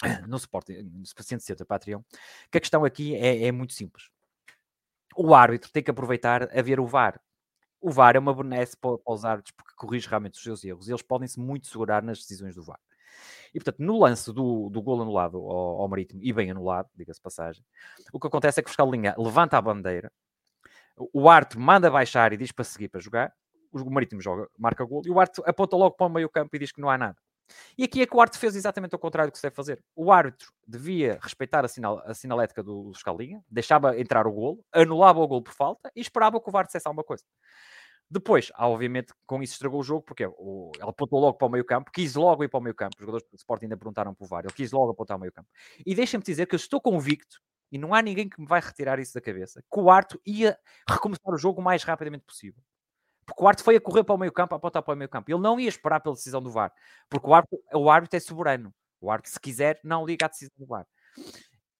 no suporte, no Paciente Centro Patreon, que a questão aqui é, é muito simples. O árbitro tem que aproveitar a ver o VAR. O VAR é uma benesse para, para os árbitros porque corrige realmente os seus erros. Eles podem-se muito segurar nas decisões do VAR. E, portanto, no lance do, do gol anulado ao, ao Marítimo, e bem anulado, diga-se passagem, o que acontece é que o fiscal linha levanta a bandeira, o árbitro manda baixar e diz para seguir para jogar, o Marítimo joga, marca gol, e o árbitro aponta logo para o meio campo e diz que não há nada. E aqui é que o árbitro fez exatamente o contrário do que se deve fazer. O árbitro devia respeitar a, sinal, a sinalética do, do escalinha, deixava entrar o golo, anulava o golo por falta e esperava que o VAR dissesse alguma coisa. Depois, obviamente, com isso estragou o jogo, porque o, ele apontou logo para o meio campo, quis logo ir para o meio campo. Os jogadores do Sporting ainda perguntaram para o VAR, ele quis logo apontar ao meio campo. E deixem-me dizer que eu estou convicto, e não há ninguém que me vai retirar isso da cabeça, que o árbitro ia recomeçar o jogo o mais rapidamente possível. Porque o árbitro foi a correr para o meio campo, a apontar para o meio campo. Ele não ia esperar pela decisão do VAR. Porque o árbitro, o árbitro é soberano. O árbitro, se quiser, não liga à decisão do VAR.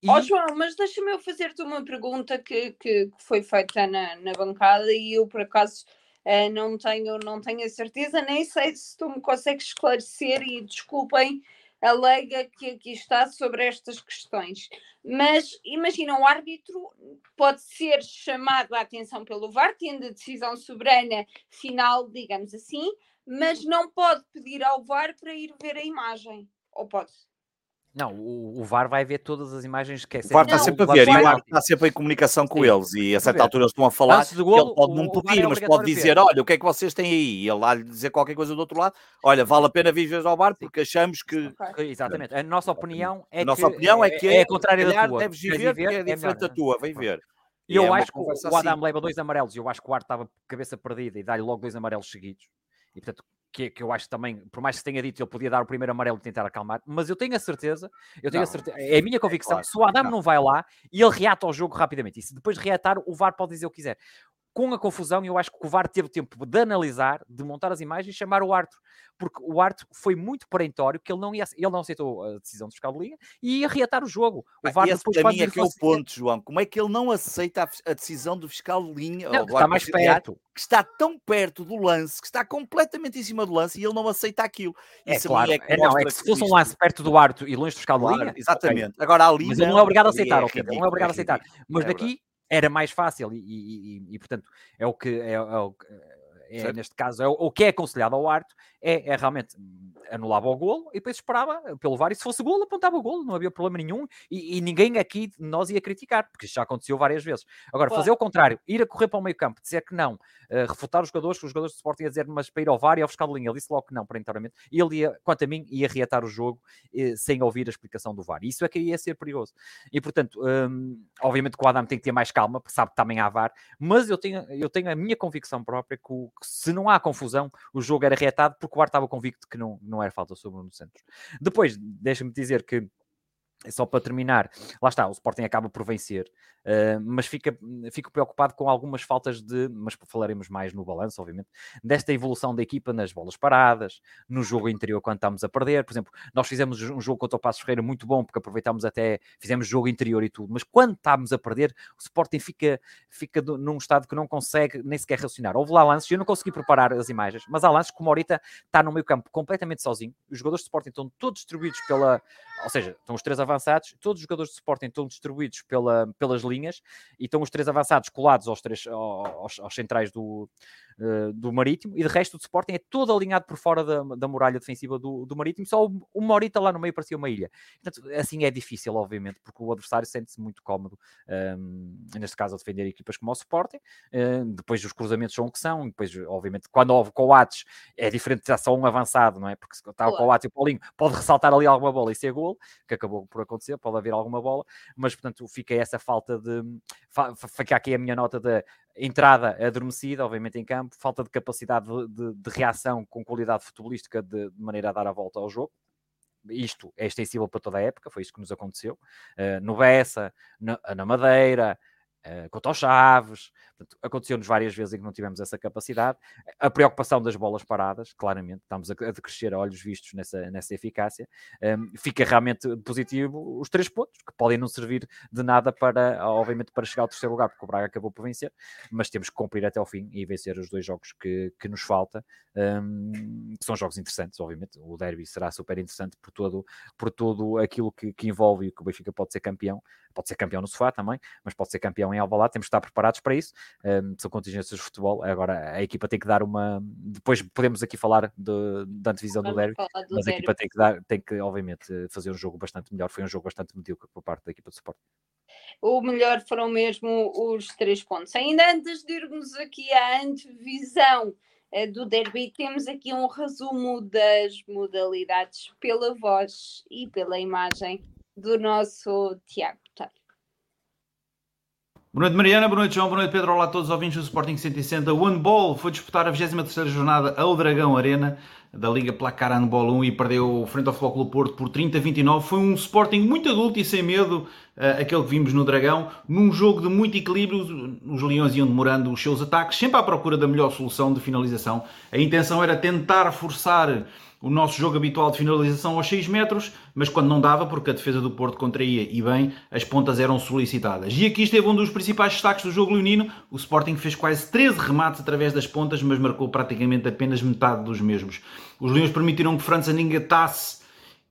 E... Oh, João, mas deixa-me eu fazer-te uma pergunta que, que, que, foi feita na, na bancada e eu, por acaso, uh, não, tenho, não tenho a certeza, nem sei se tu me consegues esclarecer e desculpem alega que aqui está sobre estas questões. Mas imagina, o árbitro pode ser chamado a atenção pelo VAR, tendo a decisão soberana final, digamos assim, mas não pode pedir ao VAR para ir ver a imagem. Ou pode? Não, o, o, VAR vai ver todas as imagens que é O VAR está sempre a ver, e o VAR está sempre em comunicação com Sim. eles, e a certa altura eles estão a falar, golo, ele pode não pedir, é mas pode dizer, olha, o que é que vocês têm aí? E ele lá lhe dizer qualquer coisa do outro lado, olha, vale a pena vir ao VAR, porque achamos que... Exatamente, a nossa opinião é a nossa que, opinião é, que é, é a contrária da tua. Deves ir ver, porque é, é diferente da tua, vem ver. E eu é acho que o Adam assim. leva dois amarelos, e eu acho que o Arte estava cabeça perdida e dá-lhe logo dois amarelos seguidos. E portanto, que, que eu acho também, por mais que tenha dito, ele podia dar o primeiro amarelo e tentar acalmar, mas eu tenho a certeza, eu tenho não, a certeza, é a minha é convicção, é claro, se o Adam não. não vai lá e ele reata ao jogo rapidamente, e se depois reatar, o VAR pode dizer o que quiser com a confusão, eu acho que o VAR teve tempo de analisar, de montar as imagens e chamar o árbitro, porque o árbitro foi muito perentório que ele não, ia, ele não aceitou a decisão do fiscal de liga e ia reatar o jogo. O VAR esse depois para mim é que é o ponto, João. Como é que ele não aceita a, a decisão do fiscal de linha? Não, que está mais perto. Que está tão perto do lance, que está completamente em cima do lance e ele não aceita aquilo. É Isso claro. É, que é, não, é que se fosse um lance perto do árbitro e longe do fiscal de linha... Exatamente. Okay. Agora ali... Mas ele não é obrigado a aceitar, é ok? Ele não é obrigado a aceitar. Mas é daqui era mais fácil e, e, e, e portanto, é o que é, é, o, é neste caso, é o, o, que é aconselhado ao árbitro é, é realmente anulava o golo e depois esperava pelo VAR e se fosse golo, apontava o golo, não havia problema nenhum e, e ninguém aqui nós ia criticar, porque isso já aconteceu várias vezes. Agora, fazer o contrário, ir a correr para o meio campo, dizer que não, uh, refutar os jogadores, que os jogadores de Sporting a dizer, mas para ir ao VAR e ao fiscal de linha, ele disse logo que não, perentoriamente, e ele ia, quanto a mim, ia reatar o jogo uh, sem ouvir a explicação do VAR. Isso é que ia ser perigoso. E portanto, um, obviamente que o Adam tem que ter mais calma, porque sabe que também há VAR, mas eu tenho, eu tenho a minha convicção própria que, o, que se não há confusão, o jogo era reatado porque o estava convicto que não, não era falta sobre o Nuno Santos. Depois, deixa-me dizer que só para terminar, lá está, o Sporting acaba por vencer, uh, mas fica, fico preocupado com algumas faltas de, mas falaremos mais no balanço, obviamente, desta evolução da equipa nas bolas paradas, no jogo interior quando estamos a perder. Por exemplo, nós fizemos um jogo contra o Passos Ferreira muito bom, porque aproveitámos até, fizemos jogo interior e tudo, mas quando estávamos a perder, o Sporting fica, fica num estado que não consegue nem sequer raciocinar. Houve lá lances, eu não consegui preparar as imagens, mas há lances que o Morita está no meio campo completamente sozinho, os jogadores do Sporting estão todos distribuídos pela, ou seja, estão os três avançados, todos os jogadores de Sporting estão distribuídos pela, pelas linhas e estão os três avançados colados aos, três, aos, aos centrais do, uh, do Marítimo e de resto o Sporting é todo alinhado por fora da, da muralha defensiva do, do Marítimo, só o Morita lá no meio parecia uma ilha. Portanto, assim é difícil, obviamente, porque o adversário sente-se muito cómodo, um, ehm, neste caso, a defender equipas como o Sporting. Uh, depois os cruzamentos são o que são, depois, obviamente, quando houve coates é diferente de só um avançado, não é? Porque se está o coate e o Paulinho pode ressaltar ali alguma bola e ser gol, que acabou por acontecer, pode haver alguma bola, mas portanto fica essa falta de. Fica aqui a minha nota da entrada adormecida, obviamente em campo, falta de capacidade de, de, de reação com qualidade futebolística de, de, maneira a dar a volta ao jogo. Isto é extensível para toda a época, foi isso que nos aconteceu. Uh, no Bessa, na, na Madeira, uh, quanto aos Chaves. Aconteceu-nos várias vezes em que não tivemos essa capacidade. A preocupação das bolas paradas, claramente, estamos a, decrescer a olhos vistos nessa, nessa eficácia. Um, fica realmente positivo os três pontos, que podem não servir de nada para, obviamente, para chegar ao terceiro lugar, porque o Braga acabou por vencer, mas temos que cumprir até ao fim e vencer os dois jogos que, que nos falta, um, que são jogos interessantes, obviamente. O derby será super interessante por todo, por todo aquilo que, que envolve e que o Benfica pode ser campeão, pode ser campeão no sofá também, mas pode ser campeão em Alvalade, temos que estar preparados para isso. Um, são contingências de futebol. Agora a equipa tem que dar uma. Depois podemos aqui falar de, da antevisão do derby, do mas a equipa tem que, dar, tem que, obviamente, fazer um jogo bastante melhor. Foi um jogo bastante medíocre por parte da equipa de suporte. O melhor foram mesmo os três pontos. Ainda antes de irmos aqui à antevisão eh, do derby, temos aqui um resumo das modalidades pela voz e pela imagem do nosso Tiago. Boa noite Mariana, boa noite João, boa noite Pedro, olá a todos os ouvintes do Sporting 160. O Handball foi disputar a 23ª jornada ao Dragão Arena da Liga Placar Handball 1 e perdeu frente ao Futebol Clube Porto por 30-29. Foi um Sporting muito adulto e sem medo, uh, aquele que vimos no Dragão, num jogo de muito equilíbrio. Os Leões iam demorando os seus ataques, sempre à procura da melhor solução de finalização. A intenção era tentar forçar o nosso jogo habitual de finalização aos 6 metros, mas quando não dava, porque a defesa do Porto contraía e bem, as pontas eram solicitadas. E aqui esteve um dos principais destaques do jogo leonino. O Sporting fez quase 13 remates através das pontas, mas marcou praticamente apenas metade dos mesmos. Os Leões permitiram que França engatasse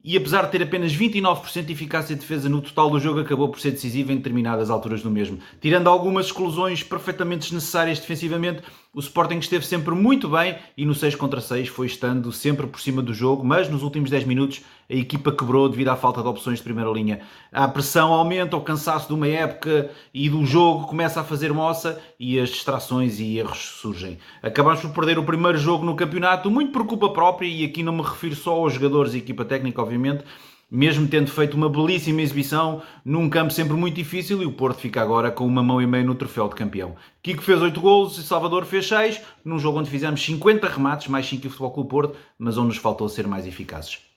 e apesar de ter apenas 29% de eficácia de defesa no total do jogo, acabou por ser decisivo em determinadas alturas do mesmo. Tirando algumas exclusões perfeitamente desnecessárias defensivamente, o Sporting esteve sempre muito bem e no 6 contra 6 foi estando sempre por cima do jogo, mas nos últimos 10 minutos a equipa quebrou devido à falta de opções de primeira linha. A pressão aumenta, o cansaço de uma época e do jogo começa a fazer moça e as distrações e erros surgem. Acabamos por perder o primeiro jogo no campeonato, muito por culpa própria, e aqui não me refiro só aos jogadores e equipa técnica, obviamente, mesmo tendo feito uma belíssima exibição num campo sempre muito difícil e o Porto fica agora com uma mão e meia no troféu de campeão. Kiko fez 8 golos e Salvador fez 6, num jogo onde fizemos 50 remates, mais 5 que o Futebol Clube Porto, mas onde nos faltou ser mais eficazes.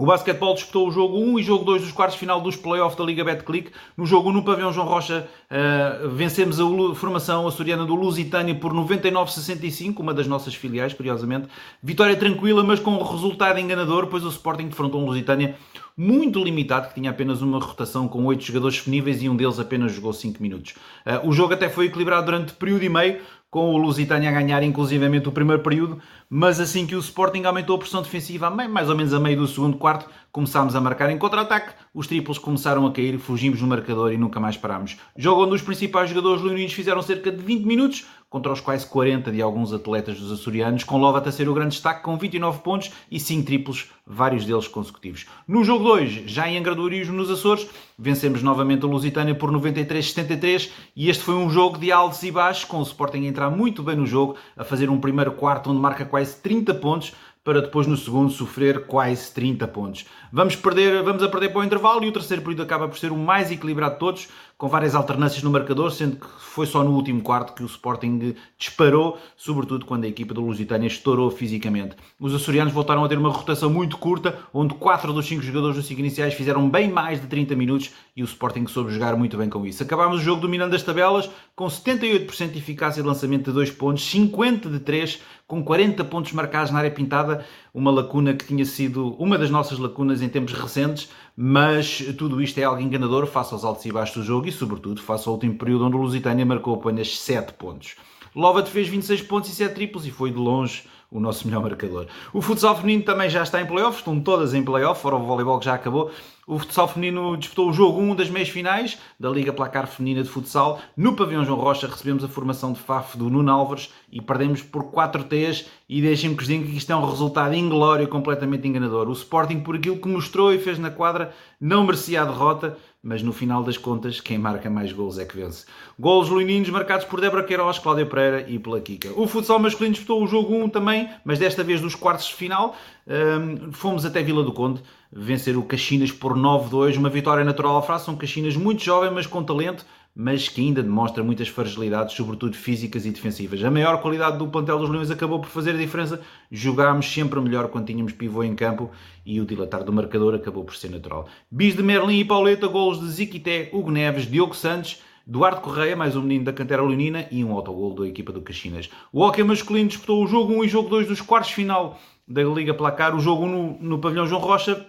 O basquetebol disputou o jogo 1 e jogo 2 dos quartos final dos playoffs da Liga Betclic. No jogo 1, no pavilhão João Rocha, uh, vencemos a formação açoriana do Lusitânia por 99-65, uma das nossas filiais, curiosamente. Vitória tranquila, mas com um resultado enganador, pois o Sporting defrontou um Lusitânia muito limitado, que tinha apenas uma rotação com 8 jogadores disponíveis e um deles apenas jogou 5 minutos. Uh, o jogo até foi equilibrado durante período e meio, com o Lusitânia a ganhar inclusivamente o primeiro período, mas assim que o Sporting aumentou a pressão defensiva, mais ou menos a meio do segundo quarto, começámos a marcar em contra-ataque, os triplos começaram a cair, fugimos no marcador e nunca mais parámos. Jogo onde os principais jogadores leoninos fizeram cerca de 20 minutos, contra os quase 40 de alguns atletas dos açorianos, com Lovat a ser o grande destaque com 29 pontos e 5 triplos, vários deles consecutivos. No jogo 2, já em Angradorismo nos Açores, vencemos novamente a Lusitânia por 93-73 e este foi um jogo de altos e baixos, com o Sporting a entrar muito bem no jogo, a fazer um primeiro quarto onde marca quase 30 pontos, para depois no segundo sofrer quase 30 pontos. Vamos, perder, vamos a perder para o intervalo e o terceiro período acaba por ser o mais equilibrado de todos, com várias alternâncias no marcador, sendo que foi só no último quarto que o Sporting disparou, sobretudo quando a equipa do Lusitânia estourou fisicamente. Os açorianos voltaram a ter uma rotação muito curta, onde 4 dos 5 jogadores dos 5 iniciais fizeram bem mais de 30 minutos e o Sporting soube jogar muito bem com isso. Acabámos o jogo dominando as tabelas, com 78% de eficácia de lançamento de 2 pontos, 50 de 3, com 40 pontos marcados na área pintada, uma lacuna que tinha sido uma das nossas lacunas em tempos recentes, mas tudo isto é algo enganador face aos altos e baixos do jogo e, sobretudo, face ao último período onde o Lusitânia marcou apenas 7 pontos. Lovat fez 26 pontos e 7 triplos e foi de longe o nosso melhor marcador. O futsal feminino também já está em playoffs, estão todas em playoff, fora o voleibol que já acabou. O futsal feminino disputou o jogo 1 das meias finais da Liga Placar Feminina de Futsal. No pavilhão João Rocha recebemos a formação de FAF do Nuno Álvares e perdemos por 4 T's e deixem-me que que isto é um resultado inglório completamente enganador. O Sporting, por aquilo que mostrou e fez na quadra, não merecia a derrota, mas no final das contas, quem marca mais gols é que vence. Golos leoninos marcados por Débora Queiroz, Cláudia Pereira e pela Kika. O futsal masculino disputou o jogo 1 também, mas desta vez dos quartos de final. Um, fomos até Vila do Conde vencer o Caxinas por 9-2, uma vitória natural à fração. Caxinas muito jovem, mas com talento mas que ainda demonstra muitas fragilidades, sobretudo físicas e defensivas. A maior qualidade do plantel dos Leões acabou por fazer a diferença. Jogámos sempre melhor quando tínhamos pivô em campo e o dilatar do marcador acabou por ser natural. Bis de Merlin e Pauleta, golos de Ziquité, Hugo Neves, Diogo Santos, Duarte Correia, mais um menino da cantera leonina e um autogol da equipa do Caxinas. O hockey masculino disputou o jogo 1 e jogo 2 dos quartos final da Liga Placar. O jogo 1 no, no pavilhão João Rocha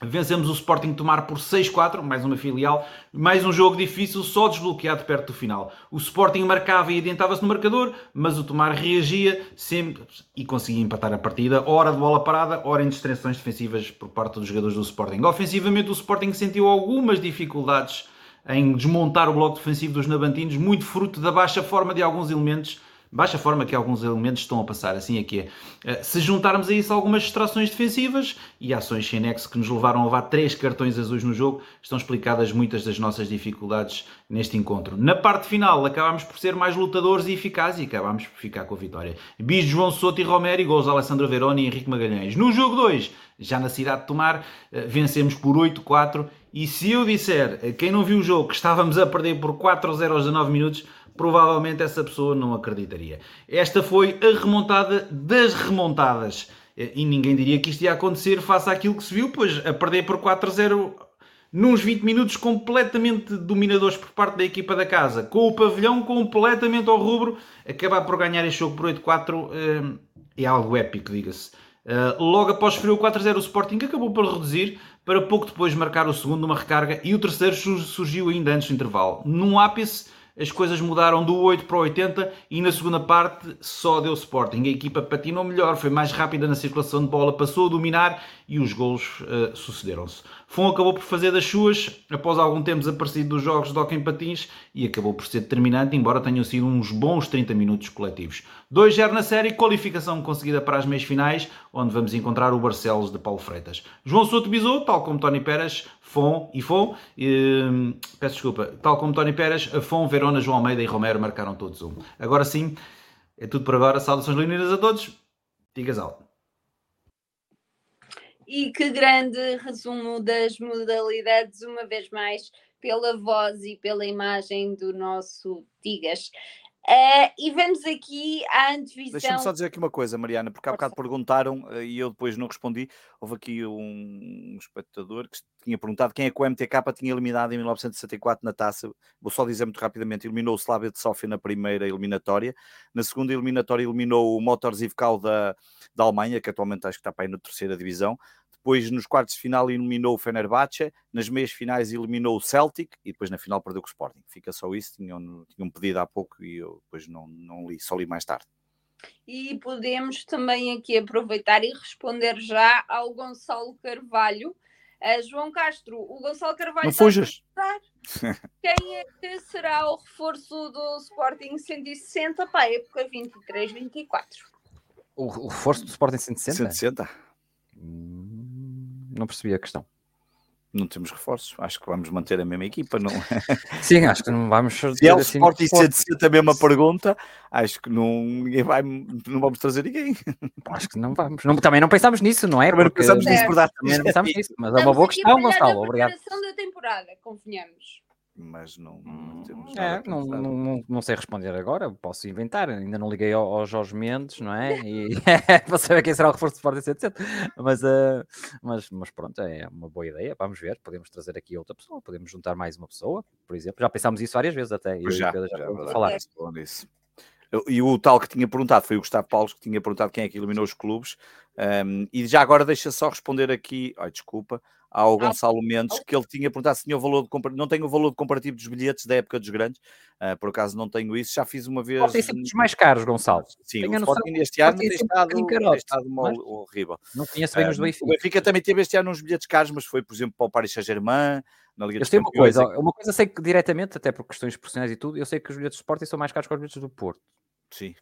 Vencemos o Sporting Tomar por 6-4, mais uma filial, mais um jogo difícil, só desbloqueado perto do final. O Sporting marcava e adiantava-se no marcador, mas o Tomar reagia sempre e conseguia empatar a partida, hora de bola parada, hora em distrações defensivas por parte dos jogadores do Sporting. Ofensivamente, o Sporting sentiu algumas dificuldades em desmontar o bloco defensivo dos Nabantinos, muito fruto da baixa forma de alguns elementos baixa forma que alguns elementos estão a passar, assim é que é. Eh, se juntarmos a isso algumas distrações defensivas e ações sem nexo que nos levaram a levar três cartões azuis no jogo, estão explicadas muitas das nossas dificuldades neste encontro. Na parte final, acabámos por ser mais lutadores e eficazes e acabámos por ficar com a vitória. Bis João Soto e Romero e gols Alessandro Veroni e Henrique Magalhães. No jogo 2, já na cidade de Tomar, eh, vencemos por 8-4 e se eu disser a quem não viu o jogo que estávamos a perder por 4-0 aos 19 minutos, provavelmente essa pessoa não acreditaria. Esta foi a remontada das remontadas. E ninguém diria que isto ia acontecer face àquilo que se viu, pois a perder por 4-0 nos 20 minutos completamente dominadores por parte da equipa da casa, com o pavilhão completamente ao rubro, acabar por ganhar este jogo por 8-4 eh, é algo épico, diga-se. Eh, logo após sofrer o 4-0, o Sporting acabou por reduzir para pouco depois marcar o segundo numa recarga e o terceiro surgiu ainda antes do intervalo. Num ápice as coisas mudaram do 8 para o 80 e na segunda parte só deu Sporting. A equipa patinou melhor, foi mais rápida na circulação de bola, passou a dominar e os gols uh, sucederam-se. Fon acabou por fazer das suas, após algum tempo desaparecido dos jogos de hockey patins e acabou por ser determinante, embora tenham sido uns bons 30 minutos coletivos. 2-0 na série, qualificação conseguida para as meias finais, onde vamos encontrar o Barcelos de Paulo Freitas. João Souto bisou, tal como Tony Pérez, Fon e Fon, e, peço desculpa, tal como Tony Pérez, Fon, Verona, João Almeida e Romero marcaram todos um. Agora sim, é tudo por agora. Saudações leoninas a todos. Digas alto. E que grande resumo das modalidades, uma vez mais, pela voz e pela imagem do nosso Tigas. Uh, e vamos aqui à antevisão. Deixa-me só dizer aqui uma coisa, Mariana, porque há bocado perguntaram uh, e eu depois não respondi. Houve aqui um, espectador que tinha perguntado quem é que o MTK tinha eliminado em 1964 na taça. Vou só dizer muito rapidamente: eliminou o Slavia de Sofia na primeira eliminatória, na segunda eliminatória eliminou o Motors Ivkau da, da Alemanha, que atualmente acho que está para aí na terceira divisão, depois nos quartos de final eliminou o Fenerbahçe, nas meias finais eliminou o Celtic e depois na final perdeu com o Sporting. Fica só isso, tinham, tinham pedido há pouco e eu depois não, não li, só li mais tarde. E podemos também aqui aproveitar e responder já ao Gonçalo Carvalho. Uh, João Castro, o Gonçalo Carvalho. Não fujas! Quem é que será o reforço do Sporting 160 para a época 23-24? O, o reforço do Sporting 160? 160? Não percebi a questão. Não temos reforços, acho que vamos manter a mesma equipa, não Sim, acho que não vamos Se é o assim Sporting e a mesma pergunta, acho que não, ninguém vai, não vamos trazer ninguém. Acho que não vamos. Não, também não pensamos nisso, não é? Também não pensamos nisso, verdade. Também não pensamos nisso, mas é uma boa questão, Gonçalo. Obrigado. da temporada, convenhamos mas não, não temos é, não, não, não, sei responder agora, posso inventar, ainda não liguei ao, ao Jorge Mendes, não é? E para saber quem será o reforço do Sporting 700, mas, uh, mas, mas pronto, é uma boa ideia, vamos ver, podemos trazer aqui outra pessoa, podemos juntar mais uma pessoa, por exemplo, já pensámos isso várias vezes até, e já, já, já falar. Isso. E o tal que tinha perguntado foi o Gustavo Paulo que tinha perguntado quem é que eliminou os clubes. Um, e já agora deixa só responder aqui, ai, desculpa, ao ah, Gonçalo Mendes, que ele tinha perguntado se tinha o valor de não tenho o valor de comparativo dos bilhetes da época dos grandes, uh, por acaso não tenho isso, já fiz uma vez. Tem sempre os mais caros, Gonçalo. Sim, Tenho o Sporting este ano tem estado, tem estado uma, horrível. Não conheço bem uh, os do Benfica. O Benfica também teve este ano uns bilhetes caros, mas foi, por exemplo, para o Paris Saint-Germain, na Liga eu dos sei uma coisa, uma coisa sei que diretamente, até por questões profissionais e tudo, eu sei que os bilhetes do Sporting são mais caros que os bilhetes do Porto. Sim,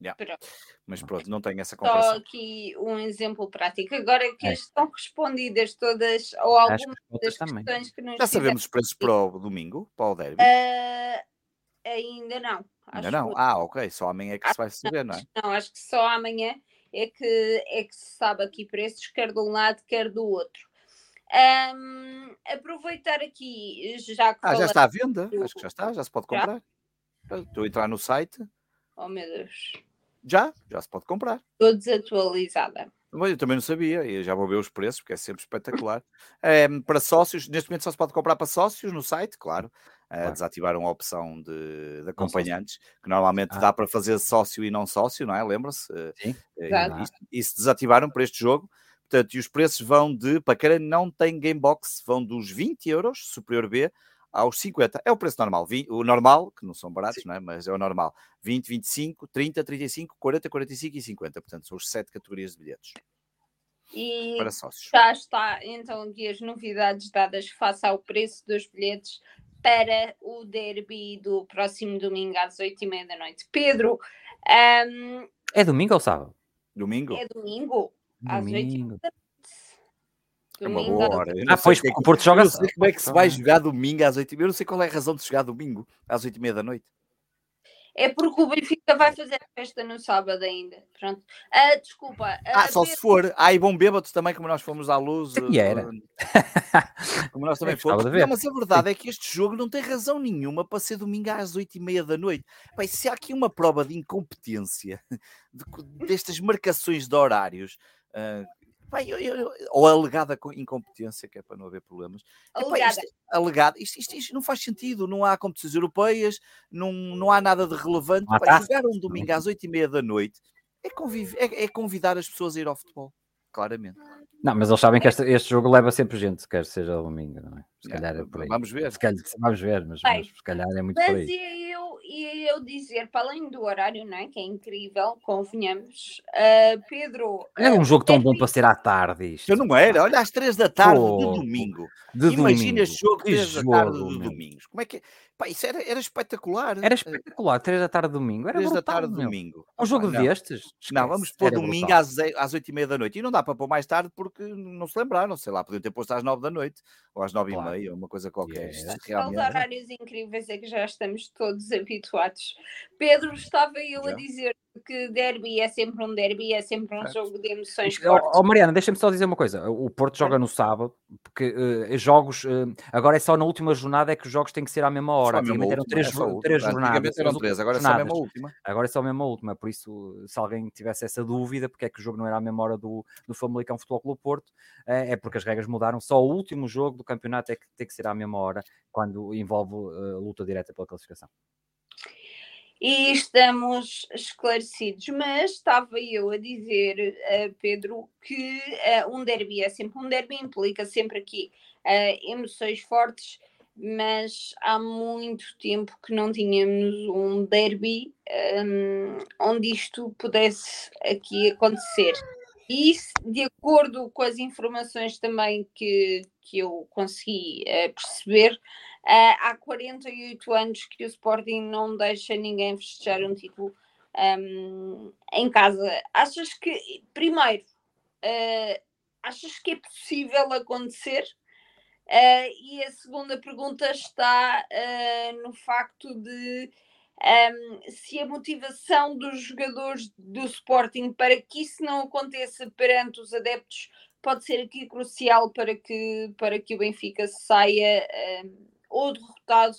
Yeah. Mas pronto, não tenho essa comparação. Só aqui um exemplo prático. Agora que é. estão respondidas todas, ou algumas das também. questões que nos Já sabemos os preços para o domingo, para o derby? Uh, ainda não. Ainda não? Que... Ah, ok. Só amanhã é que se vai saber, não é? Não, acho que só amanhã é que, é que se sabe aqui preços, quer de um lado, quer do outro. Um, aproveitar aqui, já que. Ah, já está à venda? Do... Acho que já está, já se pode comprar. Já? Estou a entrar no site. Oh meu Deus. Já, já se pode comprar. Estou desatualizada. Eu também não sabia, e já vou ver os preços, porque é sempre espetacular. É, para sócios, neste momento só se pode comprar para sócios no site, claro. Eh, claro. desativaram a opção de, de acompanhantes, que normalmente ah. dá para fazer sócio e não sócio, não é? Lembram-se? Eh, Sim, isso, isso desativaram para este jogo. Portanto, e os preços vão de, para quem não tem Gamebox, vão dos 20 euros, superior B, aos 50. É o preço normal. O normal, que não são baratos, não é? mas é o normal. 20, 25, 30, 35, 40, 45 e 50. Portanto, são as sete categorias de bilhetes. E para sócios. já está então aqui as novidades dadas face ao preço dos bilhetes para o derby do próximo domingo às oito e meia da noite. Pedro, um, é domingo ou sábado? Domingo. É domingo, às oito e meia da noite. É uma boa hora. Ah, pois, porque o Porto joga. Eu não sei como é que se vai jogar domingo às 8 h Eu não sei qual é a razão de jogar domingo às 8 h 30 da noite. É porque o Benfica vai fazer a festa no sábado ainda. Pronto. Uh, desculpa. Uh, ah, só se for. Ah, e bom bêbados também, como nós fomos à luz. E era. Como nós também fomos. Não, mas a verdade é que este jogo não tem razão nenhuma para ser domingo às 8 h 30 da noite. Bem, se há aqui uma prova de incompetência de, destas marcações de horários. Uh, Bem, eu, eu, ou alegada incompetência, que é para não haver problemas. Alegada. Epá, isto, alegada. Isto, isto, isto, não faz sentido, não há competições europeias, não, não há nada de relevante. Epá, jogar um domingo às oito e meia da noite é, conviv... é, é convidar as pessoas a ir ao futebol, claramente. Não, mas eles sabem que este, este jogo leva sempre gente, quer seja domingo, não é? Se calhar é por aí. Vamos ver. Se calhar, vamos ver, mas, mas se calhar é muito mas por aí. Eu, e eu dizer, para além do horário, não é? Que é incrível, convenhamos. Uh, Pedro. Era um jogo tão bom para ser à tarde. Isto. Eu não era, olha, às três da tarde Pô, de domingo. De Imagina este jogo três da tarde de domingo. Como é que é? Pá, isso era, era espetacular. Era espetacular, 3 da tarde de domingo. Era 3 da tarde de domingo. Um jogo não. destes? Esquece. Não, vamos pôr era domingo às, às 8 e meia da noite. E não dá para pôr mais tarde porque não se lembraram. Sei lá, podiam ter posto às 9 da noite ou às 9 claro. e meia, uma coisa qualquer. Yeah. Realmente... Os horários incríveis é que já estamos todos habituados. Pedro, estava eu já. a dizer que derby é sempre um derby, é sempre um jogo de emoções fortes. Oh, Mariana, deixa-me só dizer uma coisa. O Porto joga no sábado, porque uh, jogos, uh, agora é só na última jornada é que os jogos têm que ser à mesma hora. Antigamente eram três, é três jornadas. eram três, agora é só a mesma última. Agora é só a mesma última, por isso, se alguém tivesse essa dúvida, porque é que o jogo não era à mesma hora do, do Famalicão Futebol Clube Porto, é, é porque as regras mudaram. Só o último jogo do campeonato é que tem que ser à mesma hora, quando envolve uh, luta direta pela classificação e estamos esclarecidos. Mas estava eu a dizer, uh, Pedro, que uh, um derby é sempre um derby, implica sempre aqui uh, emoções fortes, mas há muito tempo que não tínhamos um derby um, onde isto pudesse aqui acontecer. E isso, de acordo com as informações também que, que eu consegui perceber, Uh, há 48 anos que o Sporting não deixa ninguém festejar um título um, em casa. Achas que, primeiro, uh, achas que é possível acontecer? E a segunda pergunta está no facto de um, se a motivação dos jogadores do Sporting para que isso não aconteça perante os adeptos pode ser aqui crucial para que, para que o Benfica saia ou derrotado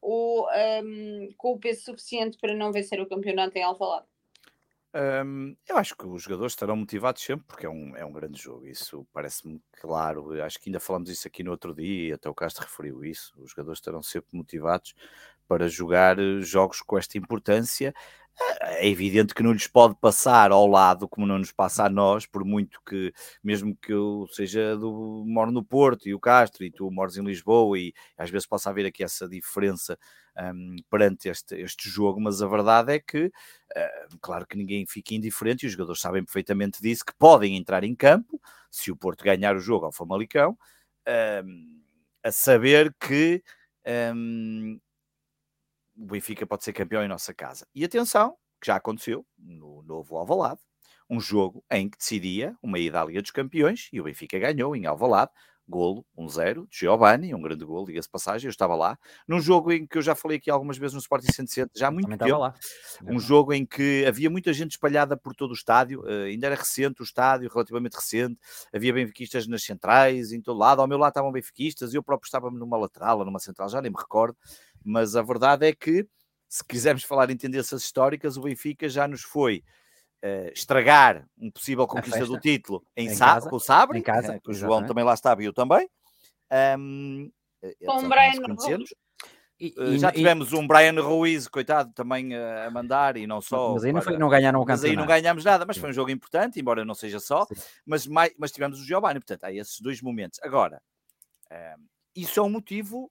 ou um, com o peso suficiente para não vencer o campeonato em Alvalade? Um, eu acho que os jogadores estarão motivados sempre porque é um, é um grande jogo, isso parece-me claro. Acho que ainda falamos isso aqui no outro dia até o Castro referiu isso. Os jogadores estarão sempre motivados para jogar eh, jogos com esta importância. É evidente que não lhes pode passar ao lado como não nos passa a nós, por muito que, mesmo que eu seja do moro no Porto e o Castro e tu mores em Lisboa e às vezes possa haver aqui essa diferença um, perante este, este jogo, mas a verdade é que, uh, claro que ninguém fica indiferente e os jogadores sabem perfeitamente disso, que podem entrar em campo se o Porto ganhar o jogo ao Famalicão, um, a saber que um, o Benfica pode ser campeão em nossa casa. E atenção, que já aconteceu no novo Alvalade, um jogo em que decidia uma ida à Liga dos Campeões e o Benfica ganhou em Alvalade, golo 1-0 de Giovanni, um grande golo, diga-se passagem, eu estava lá, num jogo em que eu já falei aqui algumas vezes no Sporting 160, já há muito Também tempo, lá. um jogo em que havia muita gente espalhada por todo o estádio, uh, ainda era recente o estádio, relativamente recente, havia benfiquistas nas centrais, em todo lado, ao meu lado estavam benfiquistas, eu próprio estava numa lateral numa central, já nem me recordo, mas a verdade é que, se quisermos falar em tendências históricas, o Benfica já nos foi uh, estragar um possível conquista do título em, em Sa com o Sabre, em casa, uh, que o João também lá estava e eu também. Um, com o Brian Ruiz. E, e, já tivemos e, um Brian Ruiz, coitado, também a, a mandar e não só. Mas aí não, foi, não ganharam o campeonato. Mas aí não ganhamos nada, mas foi um jogo importante, embora não seja só. Mas, mais, mas tivemos o Giovanni, portanto, há esses dois momentos. Agora, um, isso é um motivo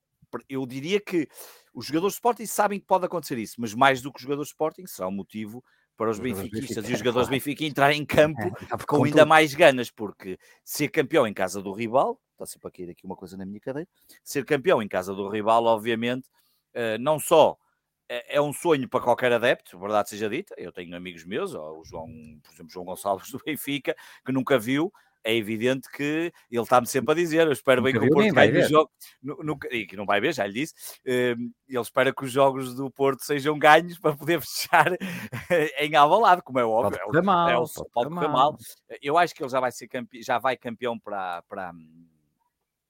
eu diria que os jogadores de Sporting sabem que pode acontecer isso, mas mais do que os jogadores de Sporting, será um motivo para os, benfiquistas e os jogadores do Benfica entrarem em campo é, com ainda tudo. mais ganas, porque ser campeão em casa do rival, está sempre a cair aqui uma coisa na minha cadeira, ser campeão em casa do rival, obviamente, uh, não só é, é um sonho para qualquer adepto, verdade seja dita. Eu tenho amigos meus, o João, por exemplo, João Gonçalves do Benfica, que nunca viu. É evidente que ele está-me sempre a dizer. Eu espero nunca bem que o Porto ganhe os jogos. E que não vai ver, já lhe disse. Hum, ele espera que os jogos do Porto sejam ganhos para poder fechar em Alvalade, como é óbvio. Pode correr mal. É, o, pode, pode mal. mal. Eu acho que ele já vai ser campeão, já vai campeão para, para,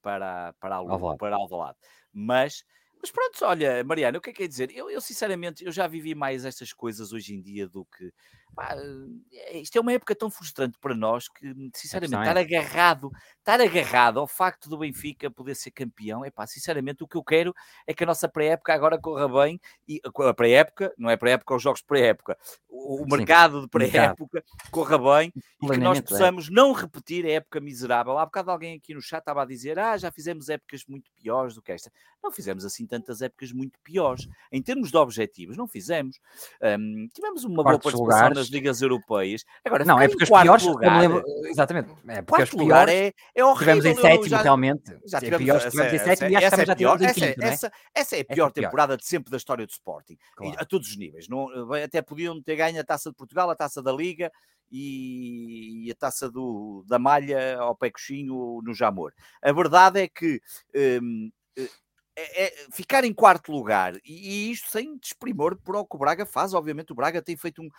para, para, Alvalade. para Alvalade. Mas mas pronto, olha, Mariana, o que é que é dizer? Eu, eu, sinceramente, eu já vivi mais estas coisas hoje em dia do que. Pá, eh, isto é uma época tão frustrante para nós que, sinceramente, estar é. agarrado, estar agarrado ao facto do Benfica poder ser campeão, é pá, sinceramente, o que eu quero é que a nossa pré-época agora corra bem, e a pré-época, não é pré-época, os jogos pré-época, o, o mercado de pré-época corra bem e que nós é. possamos é. não repetir a época miserável. Há bocado alguém aqui no chat estava a dizer, ah, já fizemos épocas muito piores do que esta. Não fizemos assim tantas épocas muito piores. Em termos de objetivos, não fizemos. Um, tivemos uma boa participação lugares. Nas ligas europeias. Agora, não, épocas piores, lugar, lembro, exatamente. Épocas lugar é, é horrível. Tivemos em sétimo, já, realmente. Já tivemos, é piores, tivemos em sétimo e acho que já tivemos em quinto, é? essa, essa, é a pior temporada de sempre da história do Sporting. Claro. A todos os níveis. Não, até podiam ter ganho a Taça de Portugal, a Taça da Liga, e, a taça do, da malha ao pé coxinho no Jamor. A verdade é que um, é, é, ficar em quarto lugar, e, e, isto sem desprimor para o que o Braga faz, obviamente o Braga tem feito um,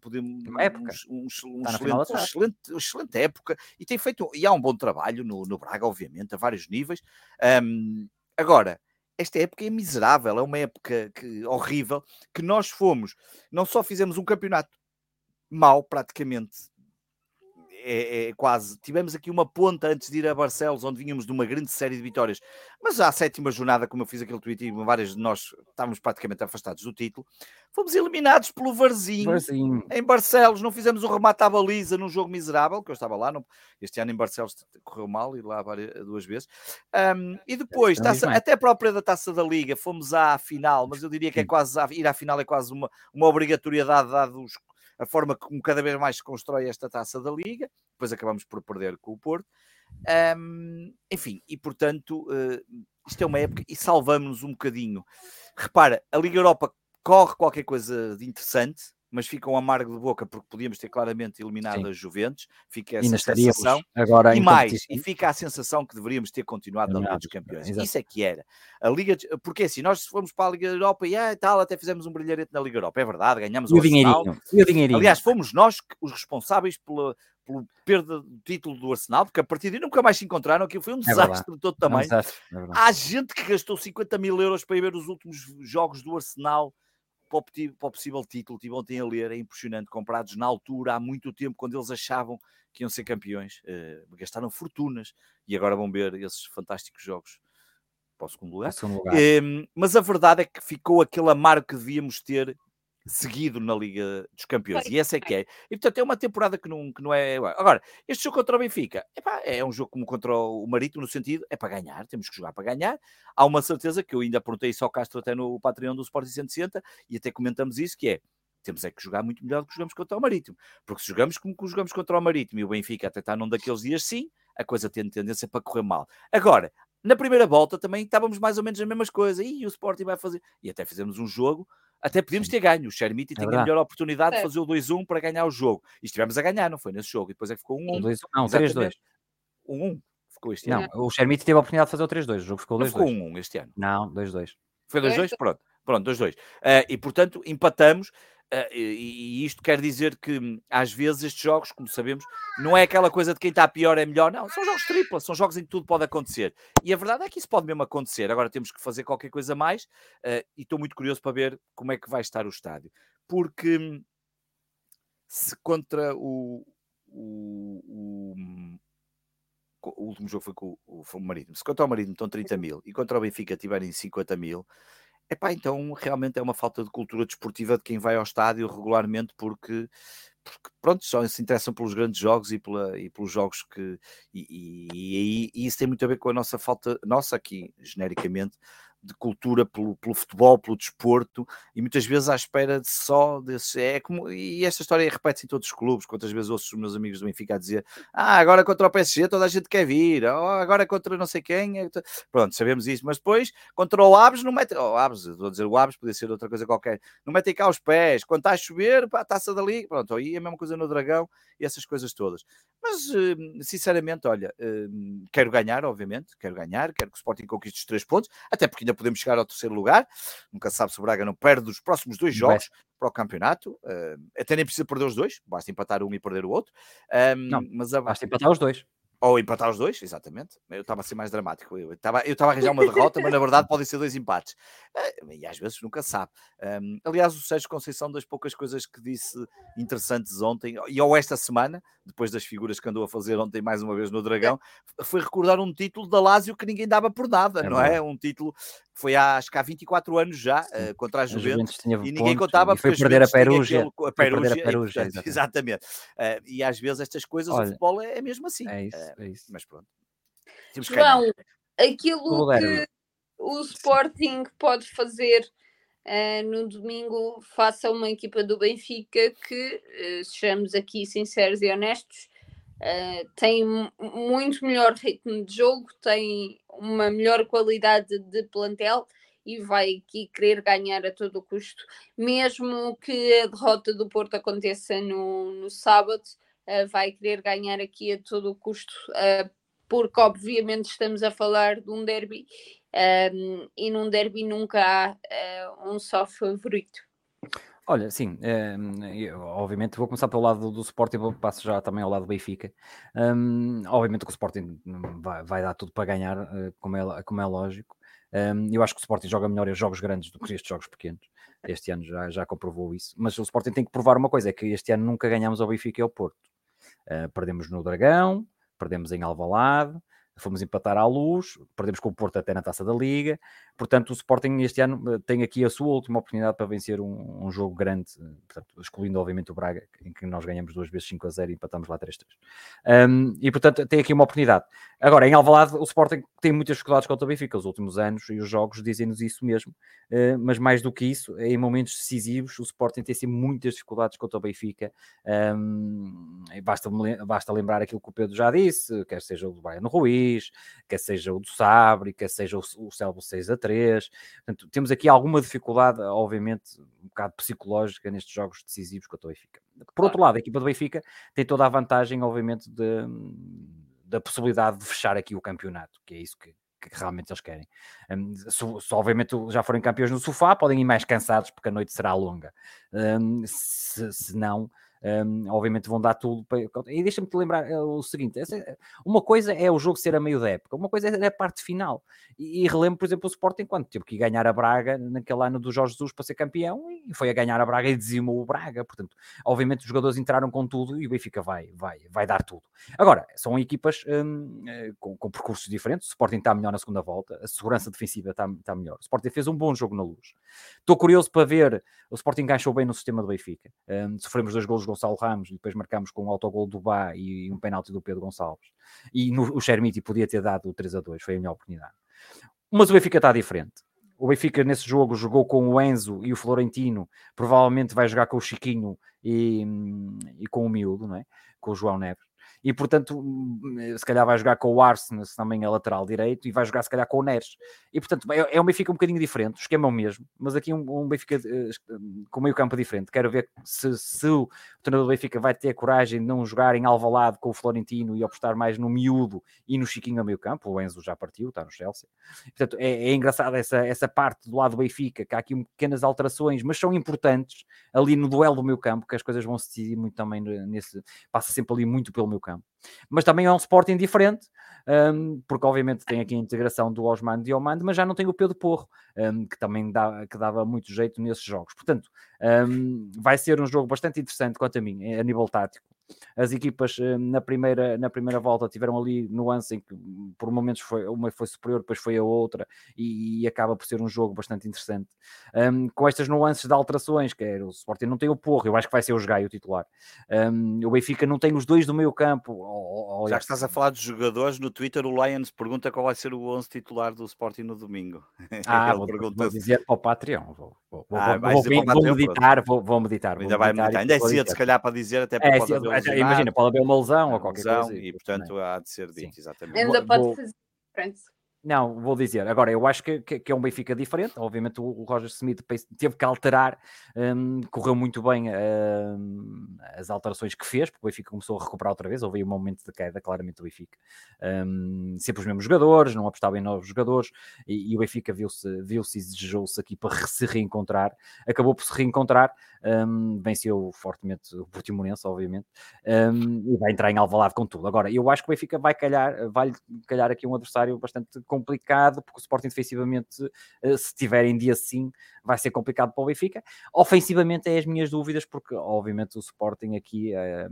podemos, uma época. Um, um, um excelente, excelente, excelente, época e tem feito, e há um bom trabalho no, no Braga, obviamente, a vários níveis. Agora, esta época é miserável, é uma época que, horrível, que nós fomos, não só fizemos um campeonato mau praticamente é, é, quase. Tivemos aqui uma ponta antes de ir a Barcelos, onde vínhamos de uma grande série de vitórias, mas à sétima jornada, como eu fiz aquele tweet, e várias de nós estávamos praticamente afastados do título, fomos eliminados pelo Varzinho, Varzinho. em Barcelos. Não fizemos o remate à baliza num jogo miserável, que eu estava lá. Não, este ano em Barcelos correu mal, e lá várias, duas vezes. Um, e depois, taça, até a própria da taça da Liga, fomos à final, mas eu diria que é quase ir à final é quase uma, uma obrigatoriedade, dado os a forma como cada vez mais se constrói esta taça da Liga, depois acabamos por perder com o Porto. Um, enfim, e portanto, uh, isto é uma época e salvamos-nos um bocadinho. Repara, a Liga Europa corre qualquer coisa de interessante, mas fica um amargo de boca porque podíamos ter claramente eliminado Sim. as Juventus, fica essa sensação, agora e mais, e fica a sensação que deveríamos ter continuado na Liga dos Campeões. Exato. Isso é que era. A Liga, de... porque assim, nós fomos para a Liga Europa e ah, tal, até fizemos um brilharete na Liga Europa, é verdade, ganhamos o, o dinheirinho. E o dinheirinho. Aliás, fomos nós os responsáveis pela, pela perda do título do Arsenal, porque a partir daí nunca mais se encontraram, aquilo foi um é desastre é de todo tamanho. É um é Há gente que gastou 50 mil euros para ir ver os últimos jogos do Arsenal para o, para o possível título, tive ontem a ler, é impressionante, comprados na altura, há muito tempo, quando eles achavam que iam ser campeões, uh, gastaram fortunas e agora vão ver esses fantásticos jogos para o segundo lugar. segundo lugar. Uh, mas a verdade é que ficou aquele amargo que devíamos ter seguido na Liga dos Campeões. E essa é que é. E portanto é uma temporada que não, que não é. Agora, este jogo contra o Benfica epá, é um jogo como contra o Marítimo, no sentido é para ganhar, temos que jogar para ganhar. Há uma certeza que eu ainda perguntei isso ao Castro até no Patreon do Sport 160 e até comentamos isso, que é temos é que jogar muito melhor do que jogamos contra o Marítimo. Porque se jogamos como jogamos contra o Marítimo e o Benfica até está num daqueles dias sim, a coisa tem tendência para correr mal. Agora, na primeira volta também estávamos mais ou menos as mesmas coisas. E o Sporting vai fazer. E até fizemos um jogo até podíamos ter ganho. O Chermiti é tinha a melhor oportunidade é. de fazer o 2-1 para ganhar o jogo. E estivemos a ganhar, não foi nesse jogo. E depois é que ficou 1-1. Não, 3-2. 1-1. Ficou este não, ano. Não, o Chermiti teve a oportunidade de fazer o 3-2. O jogo ficou 2-2. Ficou 1-1 este ano. Não, 2-2. Foi 2-2? Pronto. Pronto, 2-2. Uh, eh, e portanto, empatamos. Uh, e, isto quer dizer que hum, às vezes estes jogos, como sabemos, não é aquela coisa de quem está pior é melhor, não, são jogos tripla, são jogos em que tudo pode acontecer. E a verdade é que isso pode mesmo acontecer. Agora temos que fazer qualquer coisa mais uh, e estou muito curioso para ver como é que vai estar o estádio, porque hum, se contra o, o, o, hum, o último jogo foi com o, o Marítimo, se contra o Marítimo estão 30 mil e contra o Benfica tiverem 50 mil Epá, então realmente é uma falta de cultura desportiva de quem vai ao estádio regularmente porque, porque pronto, só se interessam pelos grandes jogos e, pela, e pelos jogos que e, e, e, isso tem muito a ver com a nossa falta, nossa aqui, genericamente, de cultura pelo, pelo, futebol, pelo desporto, e muitas vezes à espera de só desse. É como, e esta história repete-se em todos os clubes. Quantas vezes ouço os meus amigos do Benfica a dizer: Ah, agora contra o PSG toda a gente quer vir, oh, agora contra não sei quem. É Pronto, sabemos isso, mas depois contra o Aves não mete. Oh, Aves, a dizer o Aves, podia ser outra coisa qualquer, não metem cá os pés. Quando está a chover, pá, taça dali, pronto, aí é a mesma coisa no Dragão e essas coisas todas. Mas, hum, sinceramente, olha, hum, quero ganhar, obviamente, quero ganhar, quero que o Sporting conquiste os três pontos, até porque ainda podemos chegar ao terceiro lugar. Nunca se sabe se o Braga não perde os próximos dois jogos para o campeonato. Hum, até nem precisa perder os dois, basta empatar um e perder o outro. não, mas basta empatar os dois. Ou empatar os dois, exatamente. Eu estava a ser mais dramático. Eu estava, eu estava a arranjar uma derrota, mas na verdade podem ser dois empates. Eh, e às vezes nunca sabe. Um, aliás, o Sérgio Conceição, das poucas coisas que disse interessantes ontem, e ou esta semana, depois das figuras que andou a fazer ontem mais uma vez no Dragão, foi recordar um título da Lazio que ninguém dava por nada, é não é? Um título foi há, acho que há 24 anos já, uh, contra a Juventus, a Juventus e ninguém contava e foi perder a Perugia. A Perugia, exatamente. exatamente. Uh, e às vezes estas coisas, Olha, o futebol é, é mesmo assim. É isso, é isso. Mas pronto. João, aquilo que o Sporting pode fazer uh, no domingo faça uma equipa do Benfica que, uh, sejamos aqui sinceros e honestos, uh, tem muito melhor ritmo de jogo, tem uma melhor qualidade de plantel e vai aqui querer ganhar a todo custo, mesmo que a derrota do Porto aconteça no, no sábado, uh, vai querer ganhar aqui a todo custo, uh, porque obviamente estamos a falar de um derby um, e num derby nunca há uh, um só favorito. Olha, sim, eu, obviamente vou começar pelo lado do Sporting, vou passo já também ao lado do Benfica. Um, obviamente que o Sporting vai, vai, dar tudo para ganhar, uh, como, é, como é lógico. Um, eu acho que o Sporting joga melhor em jogos grandes do que estes jogos pequenos. Este ano já, já comprovou isso. Mas o Sporting tem que provar uma coisa: é que este ano nunca ganhamos ao Benfica e ao Porto. Uh, perdemos no Dragão, perdemos em Alvalade, fomos empatar à luz, perdemos com o Porto até na taça da Liga. Portanto, o Sporting este ano eh, tem aqui a sua última oportunidade para vencer um, um jogo grande, portanto, excluindo obviamente o Braga, em que nós ganhamos duas vezes 5 a 0 e empatamos lá 3 3. Um, e portanto, tem aqui uma oportunidade. Agora, em Alvalade, o Sporting tem muitas dificuldades contra o Benfica. Os últimos anos e os jogos dizem-nos isso mesmo. Uh, mas mais do que isso, em momentos decisivos, o Sporting tem sempre muitas dificuldades contra o Benfica. Um, basta, basta lembrar aquilo que o Pedro já disse, quer seja o do Bayern Ruiz, quer seja o do Sabre, quer seja o, o Celso 6 a 3. Portanto, temos aqui alguma dificuldade, obviamente, um bocado psicológica nestes jogos decisivos contra o Benfica. Por outro lado, a equipa do Benfica tem toda a vantagem, obviamente, de, da possibilidade de fechar aqui o campeonato, que é isso que, que realmente eles querem. Um, se, se, obviamente já forem campeões no sofá, podem ir mais cansados porque a noite será longa. Um, se, se não, um, obviamente vão dar tudo para... E deixa-me te lembrar eh, o seguinte: uma coisa é o jogo ser a meio da época, uma coisa é a parte final. E, e relembro, por exemplo, o Sporting quando teve que ganhar a Braga naquele ano do Jorge Jesus para ser campeão e foi a ganhar a Braga e dizimou o Braga. Portanto, obviamente os jogadores entraram com tudo e o Benfica vai, vai, vai dar tudo. Agora, são equipas um, eh, com, com, percursos diferentes. O Sporting está melhor na segunda volta, a segurança defensiva está, está melhor. O Sporting fez um bom jogo na luz. Estou curioso para ver. O Sporting encaixou bem no sistema do Benfica. Um, sofremos dois golos Gonçalo Ramos e depois marcamos com um autogol do Bá e um penalti do Pedro Gonçalves. E no, o Chermiti podia ter dado o 3 a 2, foi a minha oportunidade. Mas o Benfica está diferente. O Benfica nesse jogo jogou com o Enzo e o Florentino, provavelmente vai jogar com o Chiquinho e, e com o Miúdo, não é? com o João Neves e portanto, hum, se calhar vai jogar com o Arsenal também a lateral direito e vai jogar se calhar com o Neres. E portanto, é, é um Benfica um bocadinho diferente, o esquema é o mesmo, mas aqui um, um Benfica uh, com meio campo diferente. Quero ver se, se o treinador do Benfica vai ter coragem de não jogar em Alvalade com o Florentino e apostar mais no miúdo e no Chiquinho a meio campo. O Enzo já partiu, está no Chelsea. Portanto, é, é engraçado essa, essa parte do lado do Benfica, que há aqui pequenas alterações, mas são importantes ali no duelo do meio campo, que as coisas vão se decidir muito também nesse. Passa sempre ali muito pelo meio campo. Mas também é um Sporting diferente, um, porque obviamente tem aqui a integração do Osman Diomande, mas já não tem o Pedro Porro, um, que também dá, que dava muito jeito nesses jogos. Portanto, um, vai ser um jogo bastante interessante quanto a mim, a nível tático. As equipas uh, na, primeira, na primeira volta tiveram ali nuance em que por momentos foi, uma foi superior, depois foi a outra, e, e acaba por ser um jogo bastante interessante. Um, com estas nuances de alterações, que é o Sporting não tem o Porro, eu acho que vai ser o Jogai o titular. Um, o Benfica não tem os dois do meio campo. Ou, ou, Já que estás a falar dos jogadores, no Twitter o Lions pergunta qual vai ser o 11 titular do Sporting no domingo. Ah, vou, vou dizer para o Patreon. Vou, vou, ah, vou, vou, vou meditar, vou, meditar. Ainda vai meditar. Ainda é cedo, se calhar, para dizer, até é, haver Imagina, pode haver uma lesão ou qualquer lesão, coisa. E, portanto, há de ser dito, exatamente. Ainda pode fazer não, vou dizer. Agora, eu acho que, que, que, é um Benfica diferente. Obviamente, o, o Roger Smith teve que alterar, um, correu muito bem um, as alterações que fez, porque o Benfica começou a recuperar outra vez. Houve um momento de queda, claramente, do Benfica. Um, sempre os mesmos jogadores, não apostava em novos jogadores, e, e o Benfica viu-se viu e desejou-se aqui para se reencontrar. Acabou por se reencontrar, um, venceu fortemente o Portimonense, obviamente, e vai entrar em Alvalade com tudo. Agora, eu acho que o Benfica vai calhar, vai calhar aqui um adversário bastante complicado, porque o Sporting defensivamente, eh, se tiver em dia assim, vai ser complicado para o Benfica. Ofensivamente é as minhas dúvidas, porque obviamente o Sporting aqui uh,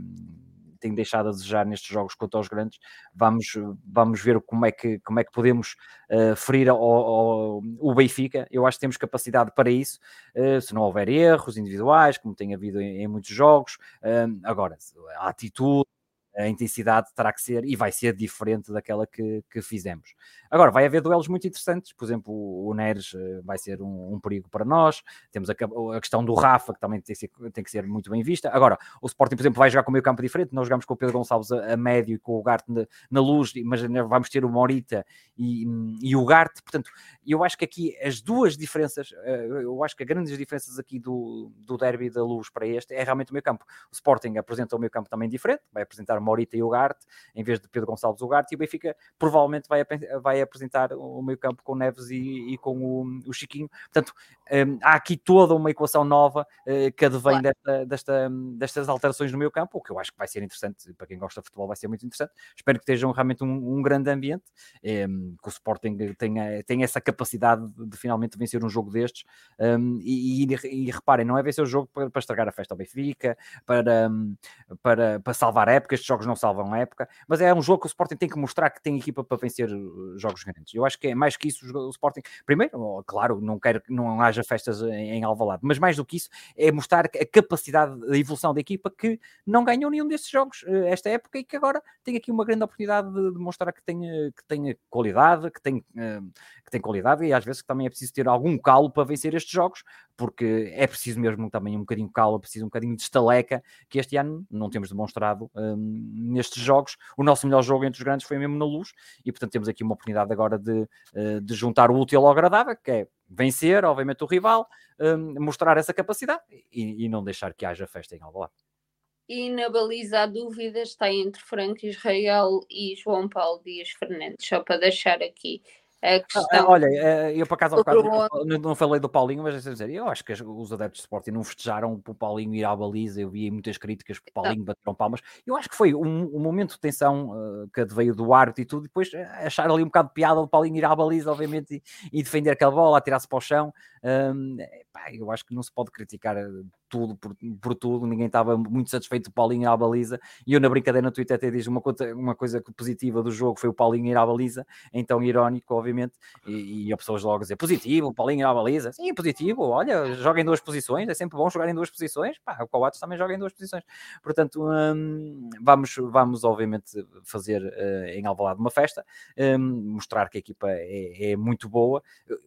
tem deixado a desejar nestes jogos contra os grandes. Vamos, vamos ver como é que, como é que podemos uh, ferir ao, ao, o Benfica. Eu acho que temos capacidade para isso, uh, se não houver erros individuais, como tem havido em, em muitos jogos. Uh, agora, a atitude, a intensidade terá que ser e vai ser diferente daquela que, que fizemos. Agora, vai haver duelos muito interessantes, por exemplo, o Neres eh, vai ser um, um perigo para nós, temos a, a, questão do Rafa, que também tem, tem, que ser muito bem vista. Agora, o Sporting, por exemplo, vai jogar com o meio campo diferente, nós jogamos com o Pedro Gonçalves a, a médio e com o Garte na, na, luz, mas vamos ter o Morita e, e o Garte, portanto, eu acho que aqui as duas diferenças, eh, eu acho que as grandes diferenças aqui do, do derby da luz para este é realmente o meio campo. O Sporting apresenta o meio campo também diferente, vai apresentar Morita e Ugarte, em vez de Pedro Gonçalves Ugarte, e o Benfica provavelmente vai, vai apresentar o meio campo com Neves e, e com o, o, Chiquinho. Portanto, um, há aqui toda uma equação nova uh, que advém claro. desta, desta, destas alterações no meio campo, o que eu acho que vai ser interessante, para quem gosta de futebol vai ser muito interessante. Espero que estejam realmente um, um grande ambiente, um, que o Sporting tenha, tenha essa capacidade de, finalmente vencer um jogo destes, hum, e, e, e, reparem, não é vencer o jogo para, para estragar a festa ao Benfica, para, hum, para, para salvar épocas, jogos não salvam a época, mas é um jogo que o Sporting tem que mostrar que tem equipa para vencer uh, jogos grandes. Eu acho que é mais que isso o Sporting. Primeiro, claro, não quero que não haja festas em, Alvalade, mas mais do que isso é mostrar a capacidade de evolução da equipa que não ganhou nenhum desses jogos uh, esta época e que agora tem aqui uma grande oportunidade de demonstrar que tem, que tem qualidade, que tem, que tem qualidade e às vezes que também é preciso ter algum calo para vencer estes jogos, porque é preciso mesmo também um bocadinho de calo, é preciso um bocadinho de estaleca, que este ano não temos demonstrado um, nestes jogos. O nosso melhor jogo entre os grandes foi mesmo na luz, e portanto temos aqui uma oportunidade agora de, uh, de juntar o útil ao agradável, que é vencer, obviamente, o rival, um, mostrar essa capacidade e, e, não deixar que haja festa em Alvalade. E na baliza a dúvida está entre Franco Israel e João Paulo Dias Fernandes, só para deixar aqui a questão. Ah, olha, eh, eu por acaso não, não falei do Paulinho, mas dizer, eu acho que os adeptos de Sporting não festejaram para o Paulinho ir à baliza. Eu vi muitas críticas para o Paulinho bateram palmas. Eu acho que foi um, um momento de tensão uh, que veio do árbitro e tudo. E depois uh, achar ali um bocado de piada o Paulinho ir à baliza, obviamente, e, e defender aquela bola, atirar-se para o chão. Um, pá, eu acho que não se pode criticar tudo por, por, tudo, ninguém estava muito satisfeito do Paulinho ir à baliza, e eu na brincadeira no Twitter até diz uma uma coisa positiva do jogo foi o Paulinho ir à baliza, então irónico, obviamente, e, e a pessoas logo dizer positivo, Paulinho ir à baliza, sim, positivo, olha, joga em duas posições, é sempre bom jogar em duas posições, pá, o Coates também joga em duas posições, portanto, hum, vamos, vamos obviamente fazer uh, em Alvalade uma festa, um, mostrar que a equipa é, é, muito boa,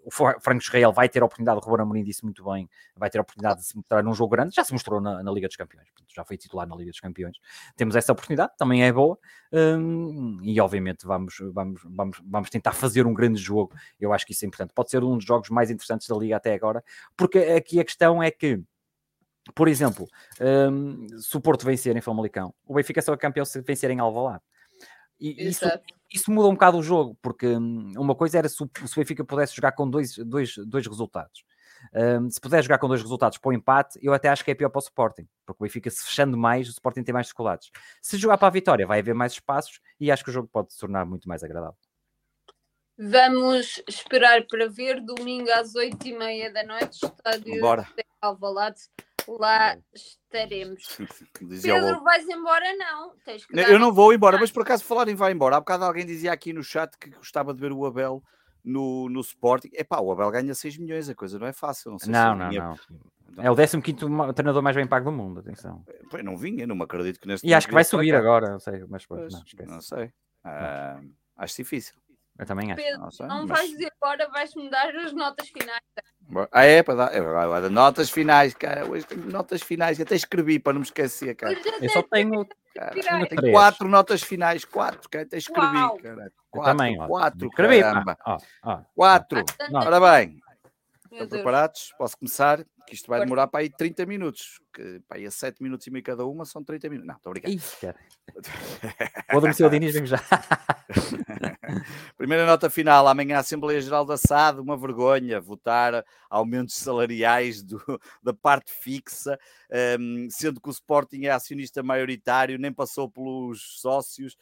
o Franco Israel vai ter a oportunidade, o Ruben Amorim disse muito bem, vai ter a oportunidade de se mostrar num jogo grande, já se mostrou na, na Liga dos Campeões, portanto, já foi titular na Liga dos Campeões. Temos essa oportunidade, também é boa, hum, e obviamente vamos, vamos, vamos, vamos tentar fazer um grande jogo. Eu acho que isso é importante. Pode ser um dos jogos mais interessantes da Liga até agora, porque aqui a questão é que. Por exemplo, um, se o Porto vencer em Famalicão, o Benfica só é campeão se vencer em Alvalade. E isso, isso, muda um bocado o jogo, porque hum, uma coisa era se o, se o Benfica pudesse jogar com dois, dois, dois resultados. Um, se puder jogar com dois resultados para o empate, eu até acho que é pior para o Sporting, porque o Benfica se fechando mais, o Sporting tem mais descolados. Se jogar para a vitória, vai haver mais espaços e acho que o jogo pode se tornar muito mais agradável. Vamos esperar para ver domingo às oito e meia da noite, estádio Bora. Alvalade. Lá estaremos. Pedro, vais embora? Não. eu não vou embora, mas por acaso falarem vai embora. Há bocado alguém dizia aqui no chat que gostava de ver o Abel no, no Sporting. Epá, o Abel ganha 6 milhões, a coisa não é fácil. Não, não, não, não, É o 15 treinador mais bem pago do mundo, atenção. Pois não vinha, não me acredito que neste E acho que vai subir agora, não sei, mas pois, não, não sei. Ah, acho difícil. Eu também acho. Pedro, não, sei, não mas... vais dizer agora, vais mudar as notas finais. Ah, é, para dar. É, notas finais, cara. Hoje tenho notas finais. Até escrevi para não me esquecer, cara. Eu só tenho. Cara, tenho quatro notas finais, quatro, cara. Até escrevi, Uau. cara. Quatro, também, quatro, escrevi, caramba. Ó, ó. Quatro. Ora bem. Estão preparados? Posso começar? Que isto vai demorar para aí 30 minutos. Que para aí a 7 minutos e meio cada uma são 30 minutos. Não, estou obrigado. Ih, cara. Vou adormecer o Diniz, venho já. Primeira nota final. Amanhã a Assembleia Geral da SAD, uma vergonha votar aumentos salariais do, da parte fixa, um, sendo que o Sporting é acionista maioritário, nem passou pelos sócios.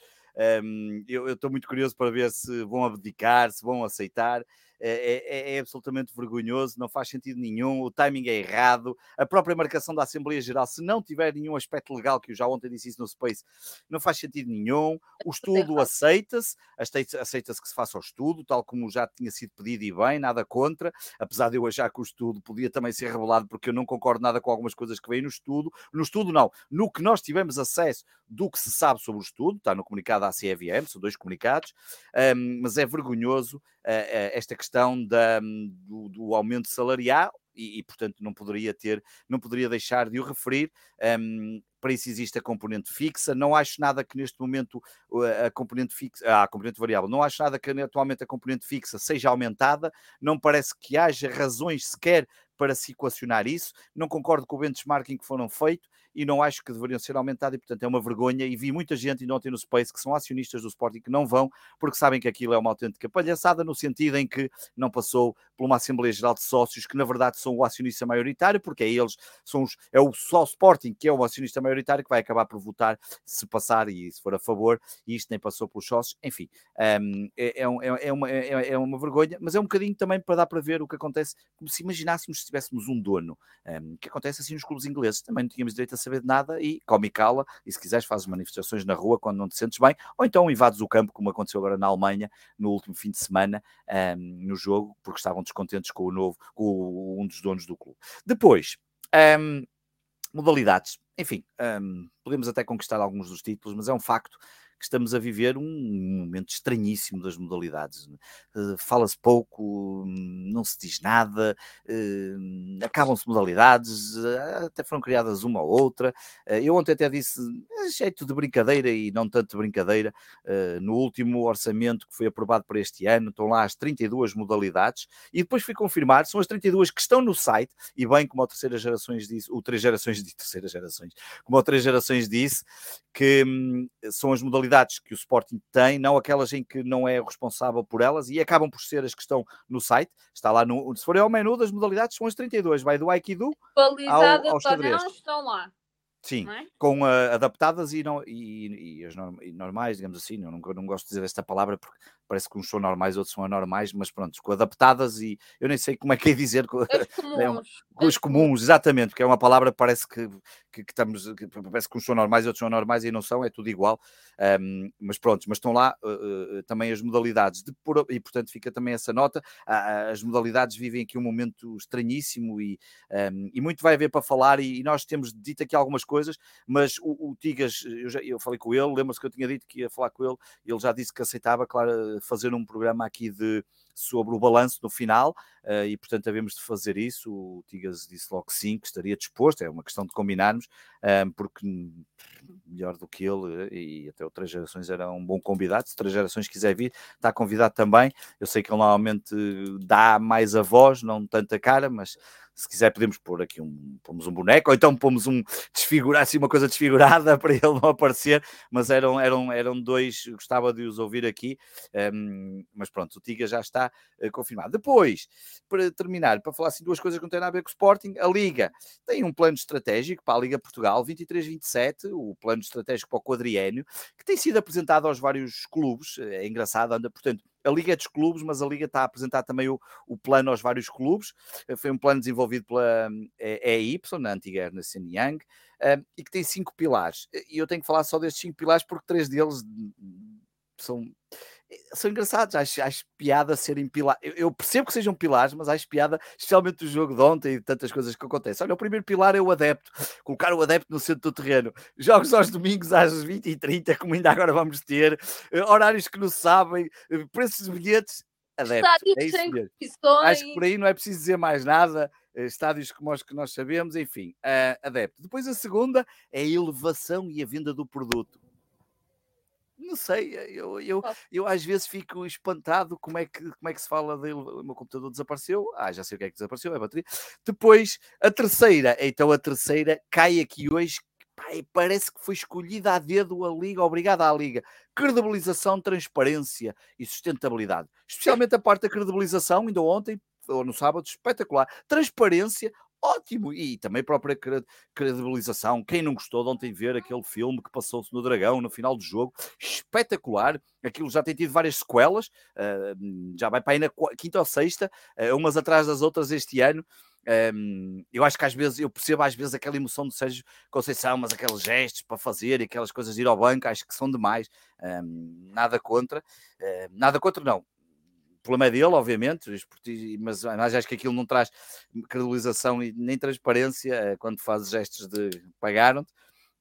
Um, eu estou muito curioso para ver se vão abdicar, se vão aceitar. É, é, é, absolutamente vergonhoso, não faz sentido nenhum, o timing é errado, a própria marcação da Assembleia Geral, se não tiver nenhum aspecto legal, que eu já ontem disse isso no Space, não faz sentido nenhum, o estudo aceita-se, aceita-se que se faça o estudo, tal como já tinha sido pedido e bem, nada contra, apesar de eu achar que o estudo podia também ser revelado, porque eu não concordo nada com algumas coisas que vêm no estudo, no estudo não, no que nós tivemos acesso do que se sabe sobre o estudo, está no comunicado da CEVM, são dois comunicados, um, mas é vergonhoso uh, uh, esta questão da, um, do, do, aumento salarial e, e, portanto, não poderia ter, não poderia deixar de o referir. Um, para isso existe a componente fixa. Não acho nada que neste momento a componente fixa, ah, a componente variável, não acho nada que atualmente a componente fixa seja aumentada. Não parece que haja razões sequer para se equacionar isso. Não concordo com o benchmarking que foram feito e não acho que deveriam ser aumentados e, portanto, é uma vergonha. E vi muita gente, ainda ontem no Space, que são acionistas do Sporting que não vão porque sabem que aquilo é uma autêntica palhaçada, no sentido em que não passou por uma Assembleia Geral de Sócios, que na verdade são o acionista maioritário, porque é eles, são os, é o só Sporting que é o acionista maioritário que vai acabar por votar se passar e se for a favor, e isto nem passou pelos sócios. Enfim, um, é, é, é, uma, é, é, uma vergonha, mas é um bocadinho também para dar para ver o que acontece, como se imaginássemos se tivéssemos um dono, um, que acontece assim nos clubes ingleses, também não tínhamos direito a saber de nada e come e cala, e se quiseres fazes manifestações na rua quando não te sentes bem, ou então invades o campo, como aconteceu agora na Alemanha, no último fim de semana, um, no jogo, porque estavam descontentes com o novo, com um dos donos do clube. Depois, um, modalidades. Enfim, um, podemos até conquistar alguns dos títulos, mas é um facto que estamos a viver um momento estranhíssimo das modalidades. Uh, Fala-se pouco, não se diz nada, uh, acabam-se modalidades, uh, até foram criadas uma ou outra. eu ontem até disse, jeito de brincadeira e não tanto de brincadeira, no último orçamento que foi aprovado para este ano, estão lá as 32 modalidades, e depois fui confirmar, são as 32 que estão no site, e bem como a terceira gerações disse, o três gerações de terceira gerações, como a três gerações disse, que hum, são as modalidades que o Sporting tem, não aquelas em que não é responsável por elas, e acabam por ser as que estão no site. Está lá no. Se for ao menu das modalidades, são as 32, vai do Aikido ao, ao xadrez. estão lá. Sim, é? com uh, adaptadas e, não, e, e as norm, e normais, digamos assim. Eu não, não gosto de dizer esta palavra porque parece que uns são normais, outros são anormais, mas pronto, com adaptadas e eu nem sei como é que é dizer. Com, é um, os comuns, exatamente, porque é uma palavra que parece que, que, que estamos, que parece que uns são normais, outros são anormais e não são, é tudo igual. Um, mas pronto, mas estão lá uh, uh, também as modalidades de, e portanto fica também essa nota. Uh, as modalidades vivem aqui um momento estranhíssimo e, um, e muito vai haver para falar. E, e, nós temos dito aqui algumas coisas, mas o, o Tigas, eu, já, eu falei com ele, lembra-se que eu tinha dito que ia falar com ele, ele já disse que aceitava, claro fazer um programa aqui de, sobre o balanço no final uh, e, portanto, havemos de fazer isso. O Tigas disse logo que sim, que estaria disposto, é uma questão de combinarmos, um, porque melhor do que ele e até outras gerações era um bom convidado. Se outras gerações quiser vir, está convidado também. Eu sei que ele normalmente dá mais a voz, não tanta cara, mas se quiser podemos pôr aqui um, pomos um boneco, ou então pomos um desfigurar, assim, uma coisa desfigurada para ele não aparecer, mas eram, eram, eram dois, gostava de os ouvir aqui, um, mas pronto, o Tiga já está uh, confirmado. Depois, para terminar, para falar assim duas coisas que não têm nada a ver com o Sporting, a Liga tem um plano estratégico para a Liga Portugal, 23-27, o plano estratégico para o quadriênio, que tem sido apresentado aos vários clubes, é engraçado, anda, portanto, a Liga é dos clubes, mas a Liga está a apresentar também o, o plano aos vários clubes. Foi um plano desenvolvido pela EY, na antiga Ernest Young, e que tem cinco pilares. E eu tenho que falar só destes cinco pilares porque três deles são são engraçados, acho, acho piada serem pilares. Eu, eu, percebo que sejam pilares, mas acho piada, especialmente o jogo de ontem e tantas coisas que acontecem. Olha, o primeiro pilar é o adepto, colocar o adepto no centro do terreno. Jogos aos domingos às 20h30, como ainda agora vamos ter, eh, horários que não sabem, eh, preços de bilhetes. Adepto, é isso mesmo. Acho que por aí não é preciso dizer mais nada eh, estádios como os que nós sabemos, enfim, uh, adepto. Depois a segunda é a elevação e a venda do produto. Não sei, eh, eu, eu, eu às vezes fico espantado como é que, como é que se fala dele. O meu computador desapareceu. Ah, já sei o que é que desapareceu, é a bateria. Depois, a terceira, então a terceira cai aqui hoje. Pai, parece que foi escolhida a dedo a Liga, obrigada à Liga. Credibilização, transparência e sustentabilidade. Especialmente a parte da credibilização, ainda ontem, ou no sábado, espetacular. Transparência, ótimo. E também a própria credibilização. Quem não gostou de ontem ver aquele filme que passou-se no Dragão no final do jogo, espetacular. Aquilo já tem tido várias sequelas, uh, já vai para aí na quinta ou sexta, uh, umas atrás das outras este ano. Um, eu acho que às vezes eu percebo às vezes aquela emoção do Sérgio Conceição, mas aqueles gestos para fazer e aquelas coisas de ir ao banco, acho que são demais. Um, nada contra, uh, nada contra, não problema é dele, obviamente, mas, mas acho que aquilo não traz credibilização e nem transparência eh, quando faz gestos de pagaram-te.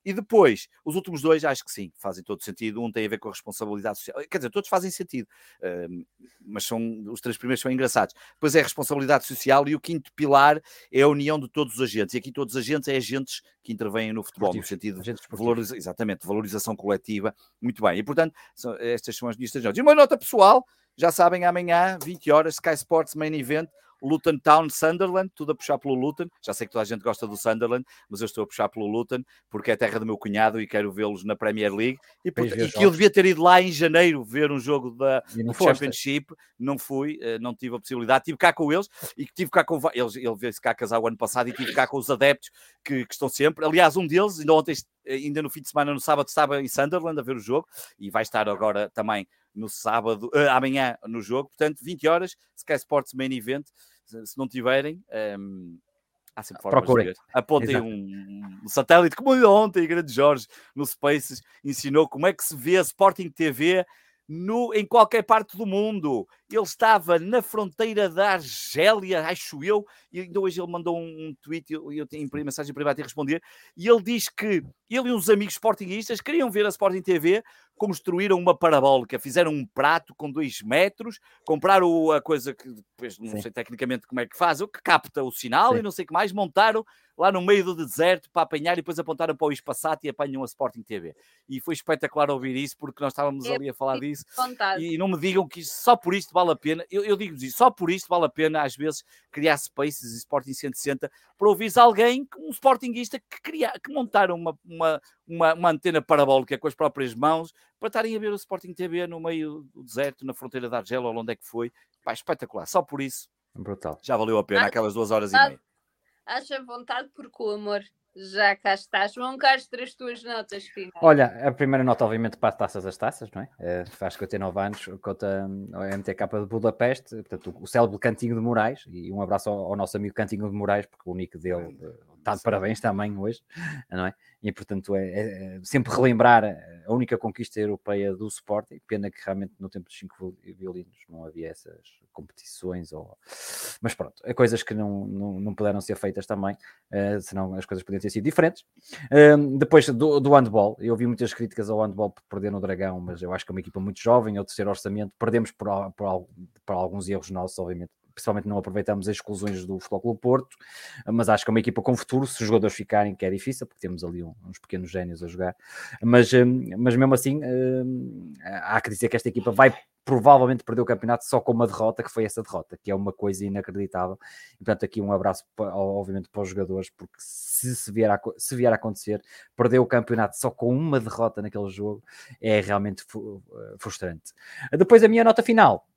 E depois, os últimos dois, acho que sim, fazem todo sentido. Um tem a ver com a responsabilidade social. Quer dizer, todos fazem sentido, uh, mas são os três primeiros são engraçados. Depois é a responsabilidade social e o quinto pilar é a união de todos os agentes. E aqui todos os agentes é agentes que intervêm no futebol, no sentido de valoriza exatamente, valorização coletiva. Muito bem. E portanto, são, estas são as minhas três notas. E uma nota pessoal, já sabem, amanhã, 20 horas, Sky Sports Main Event, Luton Town Sunderland, tudo a puxar pelo Luton. Já sei que toda a gente gosta do Sunderland, mas eu estou a puxar pelo Luton porque é a terra do meu cunhado e quero vê-los na Premier League. E, e que eu devia ter ido lá em janeiro ver um jogo da do Championship, não fui, eh, não tive a possibilidade. Tive cá com eles e tive cá com eles. Ele veio-se cá casar o ano passado e tive cá com os adeptos que, que estão sempre. Aliás, um deles, ainda ontem, ainda no fim de semana, no sábado, estava em Sunderland a ver o jogo e vai estar agora também no sábado, uh, amanhã no jogo. Portanto, 20 horas, Sky Sports Main Event. Se, não tiverem, um, ehm, há sempre formas Procurem. de ver. Apontem um, um, satélite, como ontem, grande Jorge, no Spaces, ensinou como é que se vê a Sporting TV no, em qualquer parte do mundo. Ele estava na fronteira da Argélia, acho eu, e ainda hoje ele mandou um, um tweet, eu, eu tenho mensagem privada a responder, e ele diz que ele e uns amigos sportinguistas queriam ver a Sporting TV, construíram uma parabólica, fizeram um prato com dois metros, compraram a coisa que depois não Sim. sei tecnicamente como é que faz, o que capta o sinal Sim. e não sei o que mais, montaram lá no meio do deserto para apanhar e depois apontaram para o Espaçato e apanham a Sporting TV. E foi espetacular ouvir isso porque nós estávamos é ali a falar disso e não me digam que só por isto vale a pena, eu, eu digo-vos isso, só por isto vale a pena às vezes criar Spaces e Sporting 160 para ouvir alguém, um Sportingista que, cria, que montaram uma, uma, uma, uma antena parabólica com as próprias mãos para estarem a ver o Sporting TV no meio do deserto, na fronteira da Argélia, ou onde é que foi. Pá, espetacular, só por isso. Brutal. Já valeu a pena aquelas duas horas e meia. Acha vontade porque o amor já cá estás. João Castro, as tuas notas finais. Olha, a primeira nota, obviamente, para as taças das taças, não é? é faz 59 anos, conta o MTK de Budapeste, portanto, o célebre Cantinho de Moraes, e um abraço ao, ao, nosso amigo Cantinho de Moraes, porque o nick dele está de parabéns também hoje, não é? E portanto é, é, é, sempre relembrar a única conquista europeia do Sporting, pena que realmente no tempo dos cinco violinos não havia essas competições, ou... mas pronto, é coisas que não, não, não puderam ser feitas também, uh, senão as coisas podiam ter sido diferentes. Uh, depois do, do handball, eu ouvi muitas críticas ao handball por perder no Dragão, mas eu acho que é uma equipa muito jovem, é o terceiro orçamento, perdemos por, por, por alguns erros nossos, obviamente, principalmente não aproveitamos as exclusões do Futebol Porto, mas acho que é uma equipa com futuro, se os jogadores ficarem, que é difícil, porque temos ali uns pequenos génios a jogar, mas, mas mesmo assim há que dizer que esta equipa vai provavelmente perder o campeonato só com uma derrota, que foi essa derrota, que é uma coisa inacreditável. E, portanto, aqui um abraço, obviamente, para os jogadores, porque se, se, vier a, se vier a acontecer, perder o campeonato só com uma derrota naquele jogo é realmente frustrante. Depois, a minha nota final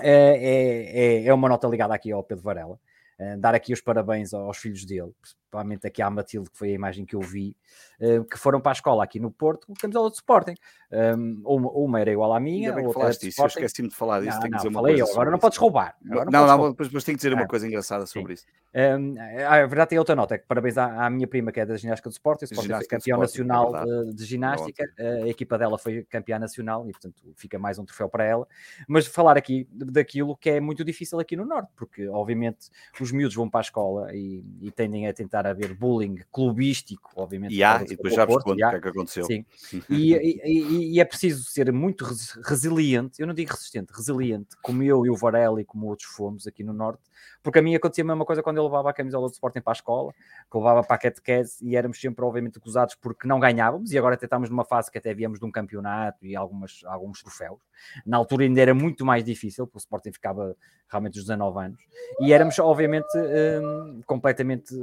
é, é, é, é uma nota ligada aqui ao Pedro Varela. Uh, dar aqui os parabéns aos filhos dele, principalmente aqui à Matilde, que foi a imagem que eu vi, uh, que foram para a escola aqui no Porto com camisola de Sporting. Um, uma, era igual à minha, Ainda outra falaste disso, eu esqueci-me de falar disso, não, tenho não, que dizer falei eu, agora não podes roubar. Não, não, depois tenho que dizer uma coisa engraçada sobre isso. Um, a verdade tem outra nota, é que parabéns à, minha prima que é da ginástica do Sporting, Sporting foi campeão nacional é de, de, ginástica, a equipa dela foi campeã nacional e portanto fica mais um troféu para ela, mas falar aqui daquilo que é muito difícil aqui no Norte, porque obviamente os miúdos vão para a escola e, e tendem a tentar haver bullying clubístico, obviamente. E há, e depois já vos conto o que é que aconteceu. Sim. E, e, e, é preciso ser muito resiliente, eu não digo resistente, resiliente, como eu e o Varela e como outros fomos aqui no Norte, porque a mim acontecia a mesma coisa quando eu levava a camisola do Sporting para a escola, que levava para a catequese e éramos sempre, obviamente, acusados porque não ganhávamos e agora até estamos numa fase que até viemos de um campeonato e algumas, alguns troféus. Na altura ainda era muito mais difícil, porque o Sporting ficava realmente os 19 anos e éramos, obviamente, um, completamente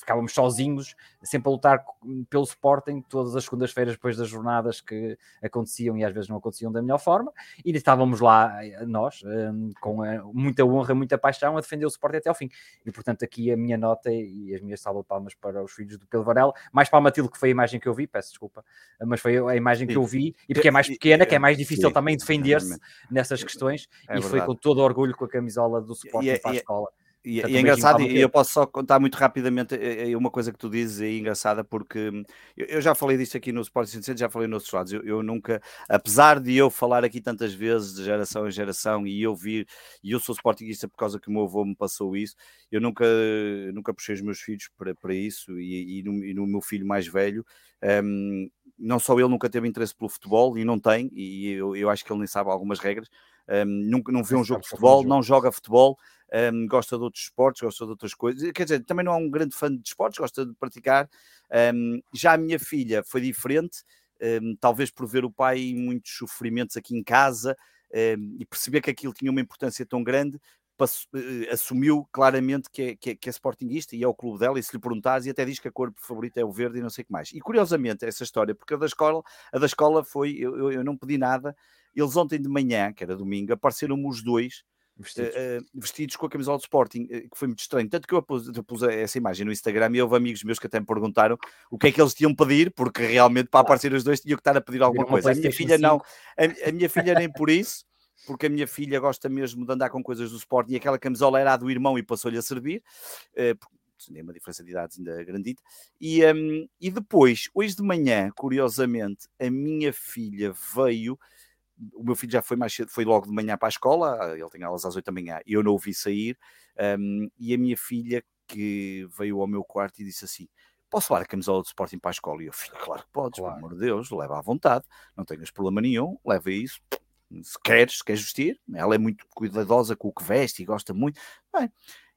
ficávamos sozinhos, sempre a lutar pelo Sporting, todas as segundas-feiras depois das jornadas que aconteciam e às vezes não aconteciam da melhor forma, e estávamos lá eh, nós, um, com a, muita honra, muita paixão, a defender o Sporting até ao fim. E portanto, aqui a minha nota e as minhas salva de palmas para os filhos do Pedro Varela, mais para a Matilde, que foi a imagem que eu vi, peço desculpa, mas foi a imagem que eu vi, e porque é mais pequena, que é mais difícil Sim. também defender-se nessas questões, é e foi com todo orgulho com a camisola do Sporting e, é, para a escola. E, e é engraçado, e eu posso só contar muito rapidamente é, é uma coisa que tu dizes é engraçada, porque hum, eu, eu já falei disto aqui no Sport 160, já falei nos outros lados. Eu, eu, nunca, apesar de eu falar aqui tantas vezes de geração em geração e eu vir, e eu sou sportinguista por causa que o meu avô me passou isso, eu nunca, nunca puxei os meus filhos para, para isso, e, e, no, e no meu filho mais velho. Um, não só ele nunca teve interesse pelo futebol e não tem, e eu, eu acho que ele nem sabe algumas regras, um, nunca, não vê um jogo de futebol, não joga futebol, um, gosta de outros esportes, gosta de outras coisas. Quer dizer, também não é um grande fã de esportes, gosta de praticar. Um, já a minha filha foi diferente, talvez por ver o pai em muitos sofrimentos aqui em casa e perceber que aquilo tinha uma importância tão grande, eh, assumiu claramente que é, que, é, que é sportinguista e é o clube dela, e se lhe perguntares, e até diz que a cor favorita é o verde e não sei o que mais. E curiosamente, essa história, porque a da escola, a da escola foi, eu, eu não pedi nada, eles ontem de manhã, que era domingo, apareceram-me os dois vestidos. Uh, vestidos. com a camisola do Sporting, uh, que foi muito estranho. Tanto que eu pus, eu pus, essa imagem no Instagram e houve amigos meus que até me perguntaram o que é que eles tinham pedir, porque realmente para aparecer os dois tinham que estar a pedir alguma coisa. A minha filha não, a, a minha filha nem por isso, porque a minha filha gosta mesmo de andar com coisas do Sporting e aquela camisola era a do irmão e passou-lhe a servir. Uh, tem uma diferença de idades ainda grandita. E, um, e depois, hoje de manhã, curiosamente, a minha filha veio o meu filho já foi mais cedo, foi logo de manhã para a escola, ele tem aulas às 8 da manhã, e eu não o vi sair, um, e a minha filha que veio ao meu quarto e disse assim, posso levar a camisola de Sporting para a escola? E eu, filho, claro que podes, claro. pelo amor de Deus, leva à vontade, não tenhas problema nenhum, leva isso, se queres, se queres vestir, ela é muito cuidadosa com o que veste e gosta muito. Bem,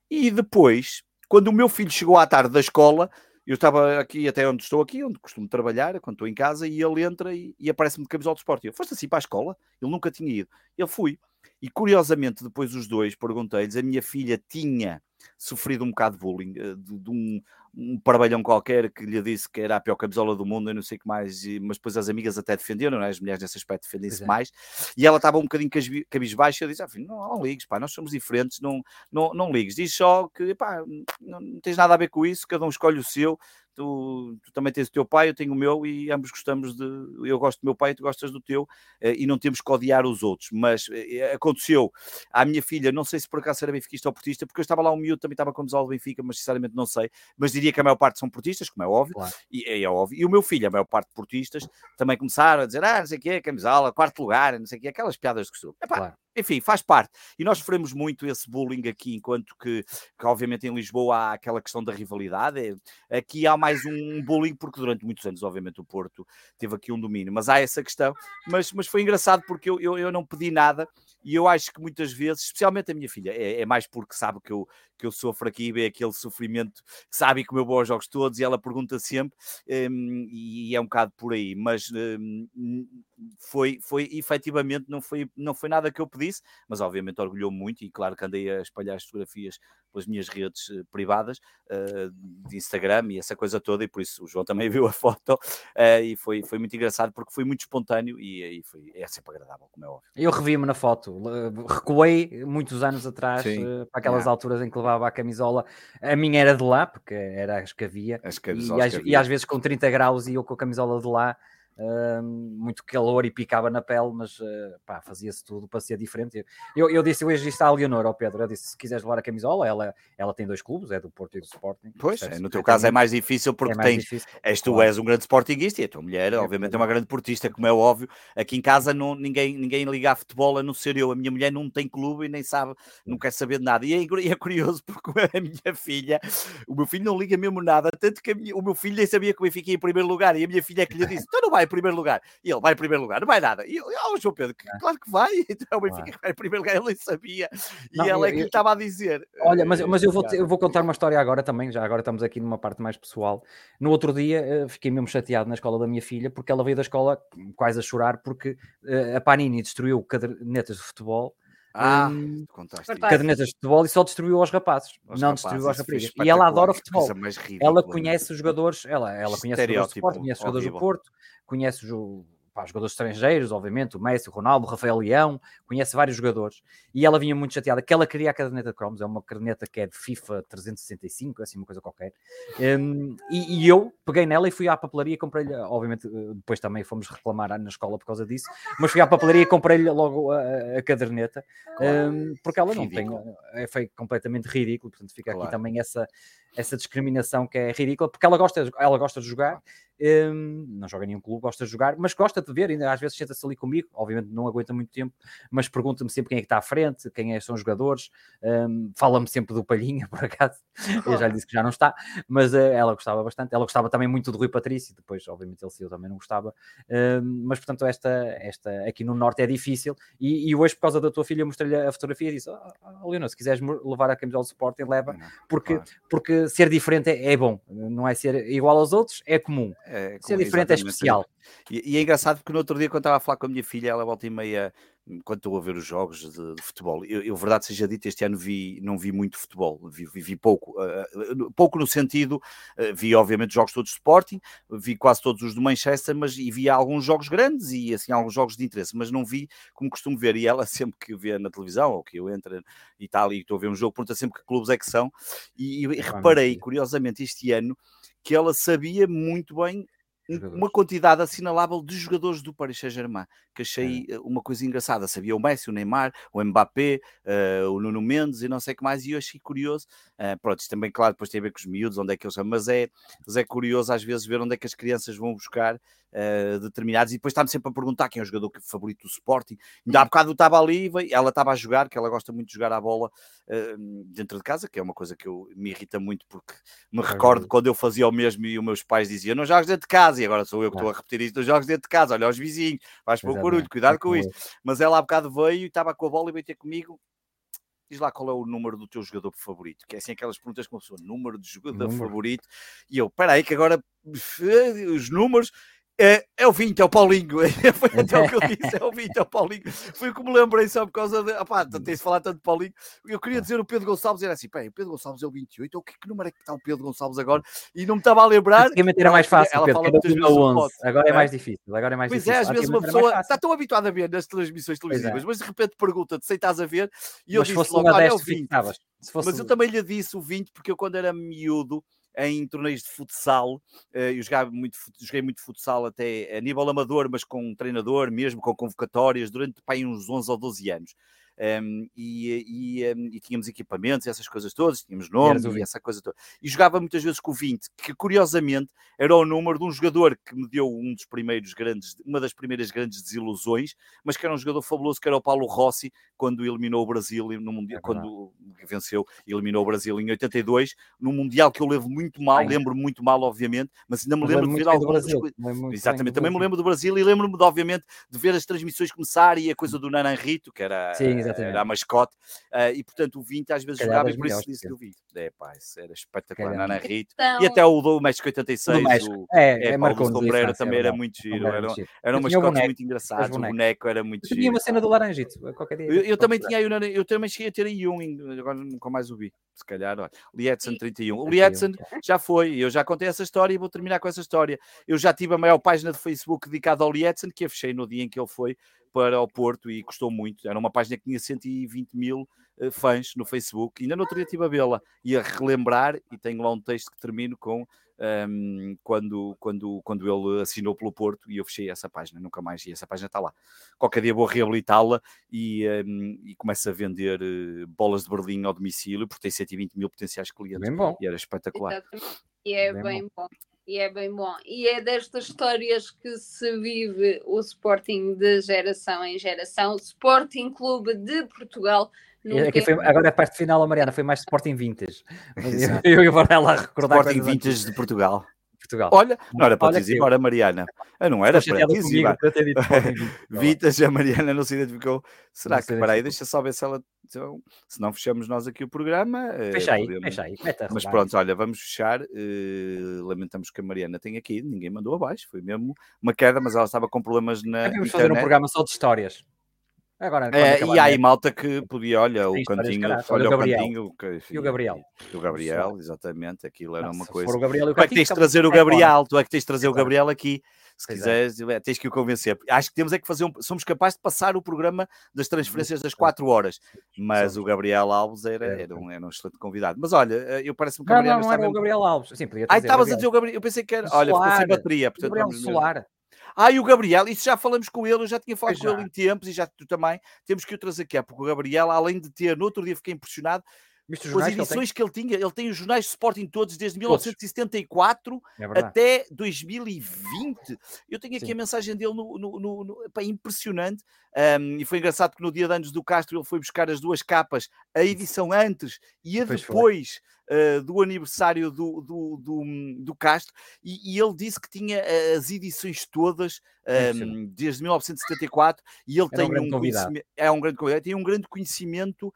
e depois, quando o meu filho chegou à tarde da escola, eu estava aqui, até onde estou aqui, onde costumo trabalhar, quando estou em casa, e ele entra e, e aparece-me de camisola de esporte. Eu, foste assim para a escola? Ele nunca tinha ido. Eu fui. E curiosamente, depois os dois, perguntei-lhes, a minha filha tinha sofrido um bocado de bullying, eh, de, de um, um parabelhão qualquer que lhe disse que era a pior camisola do mundo e não sei o que mais, e, mas depois as amigas até defenderam, é? as mulheres nesse aspecto defendem-se é. mais, e ela estava um bocadinho cabisbaixa, eu disse, ah, filho, não, não ligues, pá, nós somos diferentes, não, não, não ligues, diz só que, pá, não, não tens nada a ver com isso, cada um escolhe o seu, tu, tu, também tens o teu pai, eu tenho o meu e ambos gostamos de. Eu gosto do meu pai, tu gostas do teu eh, e não temos que odiar os outros. Mas eh, aconteceu à minha filha, não sei se por acaso era benfiquista ou portista, porque eu estava lá um miúdo, também estava com o Benfica, mas sinceramente não sei. Mas diria que a maior parte são portistas, como é óbvio, claro. e é, é, óbvio. E o meu filho, a maior parte portistas, também começaram a dizer: ah, não sei o que, camisola, quarto lugar, não sei o que, aquelas piadas de costume. Epá, claro enfim, faz parte. E nós sofremos muito esse bullying aqui, enquanto que, que, obviamente em Lisboa há aquela questão da rivalidade. Aqui há mais um bullying, porque durante muitos anos, obviamente, o Porto teve aqui um domínio, mas há essa questão. Mas, mas foi engraçado porque eu, eu, eu não pedi nada e eu acho que muitas vezes, especialmente a minha filha, é, é mais porque sabe que eu, que eu sofro aqui, vê aquele sofrimento, sabe que eu vou aos jogos todos e ela pergunta sempre, um, e é um bocado por aí, mas um, foi, foi efetivamente, não foi, não foi nada que eu pedisse, mas obviamente orgulhou muito e claro que andei a espalhar as fotografias pelas minhas redes uh, privadas uh, de Instagram e essa coisa toda, e por isso o João também viu a foto uh, e foi, foi muito engraçado porque foi muito espontâneo e, e foi, é sempre agradável, como é óbvio. Eu revi-me na foto, recuei muitos anos atrás para aquelas alturas em que levava a camisola, a minha era de lá, porque era as que havia, as e, às, que havia. e às vezes com 30 graus e eu com a camisola de lá Uh, muito calor e picava na pele, mas uh, fazia-se tudo para ser diferente. Eu, eu disse hoje isto à Leonor, ao Pedro, eu disse, se quiseres levar a camisola, ela, ela tem dois clubes, é do Porto e do Sporting. Pois, é, no teu caso é mais difícil porque é mais tens, difícil, és, tu claro. és um grande Sportingista e a tua mulher, obviamente, é uma grande portista, como é óbvio. Aqui em casa não, ninguém, ninguém liga a futebol, a não ser eu. A minha mulher não tem clube e nem sabe, não quer saber de nada. E é, é curioso porque a minha filha, o meu filho não liga mesmo nada, tanto que minha, o meu filho nem sabia que o Benfica ia em primeiro lugar e a minha filha é que lhe disse, tu não vai em primeiro lugar. E ele vai em primeiro lugar, não vai nada. E eu, oh, João Pedro, é. claro que vai. Então o Benfica claro. vai em primeiro lugar, ele nem sabia. E não, ela é que lhe estava a dizer. Olha, mas, mas eu, vou, eu vou contar uma história agora também, já agora estamos aqui numa parte mais pessoal. No outro dia eh, fiquei mesmo chateado na escola da minha filha, porque ela veio da escola quase a chorar, porque uh, a Panini destruiu cadernetas de futebol. Ah, hum, contaste. Cadernetas de futebol e só destruiu aos rapazes, aos não rapazes, destruiu aos rapazes. E ela adora futebol. ela conhece os jogadores, ela, ela conhece os jogadores do Sport, conhece os jogadores do Porto, conhece o pá, jogadores estrangeiros, obviamente, o Messi, o Ronaldo, o Rafael Leão, conhece vários jogadores, e ela vinha muito chateada que ela queria a caderneta de cromos, é uma caderneta que é de FIFA 365, assim, uma coisa qualquer, um, e, e, eu peguei nela e fui à papelaria e comprei-lhe, obviamente, eh, depois também fomos reclamar na escola por causa disso, mas fui à papelaria e comprei-lhe logo a, a caderneta, um, porque ela não ridículo. tem, é, foi completamente ridículo, portanto fica claro. aqui também essa, essa discriminação que é ridícula, porque ela gosta, ela gosta de jogar, um, não joga em nenhum clube, gosta de jogar, mas gosta de ver, ainda às vezes senta-se ali comigo, obviamente não aguenta muito tempo, mas pergunta-me sempre quem é que está à frente, quem é, são os jogadores, um, fala-me sempre do Palhinha, por acaso, eu já lhe disse que já não está, mas uh, ela gostava bastante, ela gostava também muito do Rui Patrício, depois obviamente ele se eu também não gostava, um, mas portanto esta, esta aqui no Norte é difícil, e, e hoje por causa da tua filha mostrei-lhe a fotografia e disse, oh, oh, Leonor, se quiseres levar a camisola do Sporting, leva, porque, claro. porque ser diferente é, é bom, não é ser igual aos outros, é comum. É, Ser diferente é especial. E, e, é engraçado porque no outro dia, quando estava a falar com a minha filha, ela volta e meia, quando estou a ver os jogos de, de futebol, eu, eu, verdade seja dita, este ano vi, não vi muito futebol, vi, vi, vi pouco. Uh, pouco no sentido, uh, vi obviamente jogos todos de Sporting, vi quase todos os do Manchester, mas e vi alguns jogos grandes e assim alguns jogos de interesse, mas não vi como costumo ver. E ela sempre que vê na televisão, ou que eu entro e tal, e estou a ver um jogo, pergunta sempre que clubes é que são. E, e reparei, curiosamente, este ano que ela sabia muito bem uma quantidade assinalável de jogadores do Paris Saint-Germain, que achei é. uma coisa engraçada. Sabia o Messi, o Neymar, o Mbappé, uh, o Nuno Mendes e não sei o que mais, e eu achei curioso. Uh, pronto, isto também, claro, depois tem a ver com os miúdos, onde é que eles são, mas é, mas é curioso às vezes ver onde é que as crianças vão buscar uh, determinados, e depois está-me sempre a perguntar quem é o jogador favorito do Sporting. Ainda há bocado estava ali, ela estava a jogar, que ela gosta muito de jogar a bola uh, dentro de casa, que é uma coisa que eu, me irrita muito, porque me é recordo quando eu fazia o mesmo e os meus pais diziam: não jogas dentro de casa, e agora sou eu que estou a repetir isto: não jogas dentro de casa, olha aos vizinhos, vais para o barulho, cuidado com isso. Mas ela há bocado veio e estava com a bola e veio ter comigo diz lá qual é o número do teu jogador favorito, que é assim aquelas perguntas que uma pessoa, número de jogador número. favorito, e eu, peraí, que agora os números, é, é o 20, é o Paulinho. Foi até o que eu disse, é o 20, é o Paulinho. Foi o que me lembrei só por causa de. Opá, tens de falar tanto de Paulinho. Eu queria dizer o Pedro Gonçalves, era assim: peraí, o Pedro Gonçalves é o 28, o que, que número é que está o Pedro Gonçalves agora? E não me estava a lembrar. Antigamente era mais fácil, ela, fala muitas vezes 11. Agora é mais difícil. Agora é mais pois difícil. é, às vezes uma pessoa está tão habituada a ver nas transmissões é. televisivas, mas de repente pergunta-te se estás a ver, e eu mas disse logo: olha, é o 20. Mas eu também lhe disse o 20, porque eu quando era miúdo em torneios de futsal. Eh, eu jogava muito, joguei muito futsal até a nível amador, mas com um treinador, mesmo com convocatórias, durante pá, uns 11 ou 12 anos um, e, e, um, e, tínhamos equipamentos, essas coisas todas, tínhamos nomes e essa coisa toda. E jogava muitas vezes com o 20, que curiosamente era o número de um jogador que me deu um dos primeiros grandes, uma das primeiras grandes desilusões, mas que era um jogador fabuloso, que era o Paulo Rossi, quando eliminou o Brasil no Mundial, é quando venceu e eliminou o Brasil em 82, num Mundial que eu levo muito mal, Ai. lembro muito mal, obviamente, mas ainda me lembro de ver algumas coisas. Exatamente, também me lembro do Brasil e lembro-me, obviamente, de ver as transmissões começar e a coisa do Nanan Rito, que era. Sim, era a mascote, uh, e portanto o 20 às vezes jogava e por isso disse que o 20. É pá, isso era espetacular, Nana Rito. Então... E até o do México 86, o, México. o é, é, é Paulo Sombreiro também era muito giro, era, era uma mascote muito engraçado, o boneco era muito giro. Tinha uma cena do Laranjito, qualquer dia. Eu, também tinha aí, eu também cheguei a ter aí um, agora nunca mais o vi, se calhar, olha, Lietzen 31. O Lietzen já foi, eu já contei essa história e vou terminar com essa história. Eu já tive a maior página de Facebook dedicada ao Lietzen, que a fechei no dia em que ele foi para o Porto e custou muito. Era uma página que tinha 120 mil uh, fãs no Facebook. Ainda no outro dia estive a vê-la e a relembrar, e tenho lá um texto que termino com um, ehm, quando, quando, quando ele assinou pelo Porto e eu fechei essa página, nunca mais, e essa página está lá. Qualquer dia vou reabilitá-la e, um, ehm, e começo a vender uh, bolas de Berlim ao domicílio, porque tem 120 mil potenciais clientes. Bem bom. E era espetacular. Exatamente. E é bem, bem bom. bom. E é bem bom. E é destas histórias que se vive o Sporting de geração em geração. Sporting Clube de Portugal. Aqui foi, agora a parte final, Mariana, foi mais Sporting Vintage. eu, eu, eu vou lá recordar. Sporting Vintage de Portugal. Portugal. Olha, não era para te dizer embora, Mariana. Eu não era para te dizer Vitas, a Mariana não se identificou. Será que, peraí, deixa só ver se ela. Então, se não fechamos nós aqui o programa. Eh, fecha aí, podemos... fecha aí. Mas pronto, olha, vamos fechar. Uh, lamentamos que a Mariana tenha aqui, ninguém mandou abaixo, foi mesmo uma queda, mas ela estava com problemas na. Vamos fazer um programa só de histórias. Agora, é, e há aí malta que podia, olha, o cantinho, olha o, cantinho. Que, e o Gabriel. O Gabriel, exatamente, aquilo era uma coisa. O Gabriel, tu é que tens de trazer o Gabriel, tu é que tens de trazer o Gabriel aqui. Se é. quiseres, é. tens que o convencer. Acho que temos é que fazer um. Somos capazes de passar o programa das transferências das 4 horas. Mas o Gabriel Alves era, era, um, era um excelente convidado. Mas olha, eh, eu parece-me que não, não, não era o Gabriel Alves. Sim, podia ah, estavas a dizer o Gabriel. Eu pensei que era. Olha, ficou sem bateria. Portanto, Gabriel Solar. Ah, e o Gabriel, isso já falamos com ele, eu já tinha falado com ele em tempos e já tu também. Temos que o trazer aqui, porque o Gabriel, além de ter, no outro dia fiquei impressionado, com as edições que ele, que ele, tinha, ele tem os jornais de Sporting todos desde 1974 é até 2020. Eu tenho aqui Sim. a mensagem dele no, no, no, no pá, impressionante. Um, e foi engraçado que no dia de anos do Castro ele foi buscar as duas capas, a edição antes e a depois uh, do aniversário do, do, do, do Castro, e, e, ele disse que tinha eh, as edições todas um, desde 1974 e ele Era tem um, um conhecimento, é um grande convidado, tem um grande conhecimento,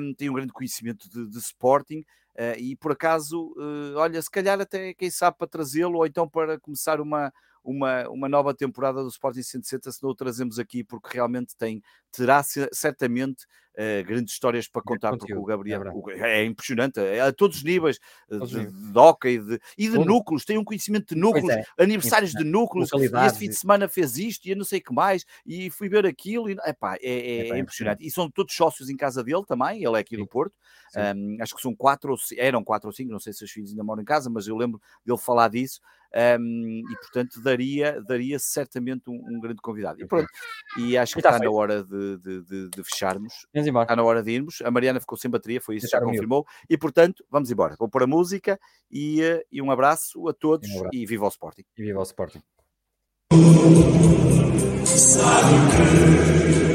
um, tem um grande conhecimento de, de Sporting. Uh, e por acaso, uh, olha, se calhar até quem sabe para trazê-lo ou então para começar uma, uma, uma nova temporada do Sporting 160, se não o trazemos aqui, porque realmente tem, terá certamente uh, grandes histórias para contar, porque o Gabriel é, é impressionante, é a todos os níveis, eh, de, de hockey e de, e de núcleos, tem um conhecimento de núcleos, é. aniversários de núcleos, e esse fim de semana fez isto e eu não sei o que mais, e fui ver aquilo, e epá, é, é, é impressionante. E são todos sócios em casa dele também, ele é aqui Sim. do Porto, um, acho que são quatro ou eram quatro ou cinco, não sei se os filhos ainda moram em casa, mas eu lembro dele falar disso um, e portanto daria, daria certamente um, um, grande convidado. E pronto, e acho que está, está na hora de, de, de, de fecharmos, está na hora de irmos. A Mariana ficou sem bateria, foi isso que já confirmou, e portanto vamos embora. Vou pôr a música e, eh, e um abraço a todos um e viva o Sporting. E viva o Sporting. Sabe que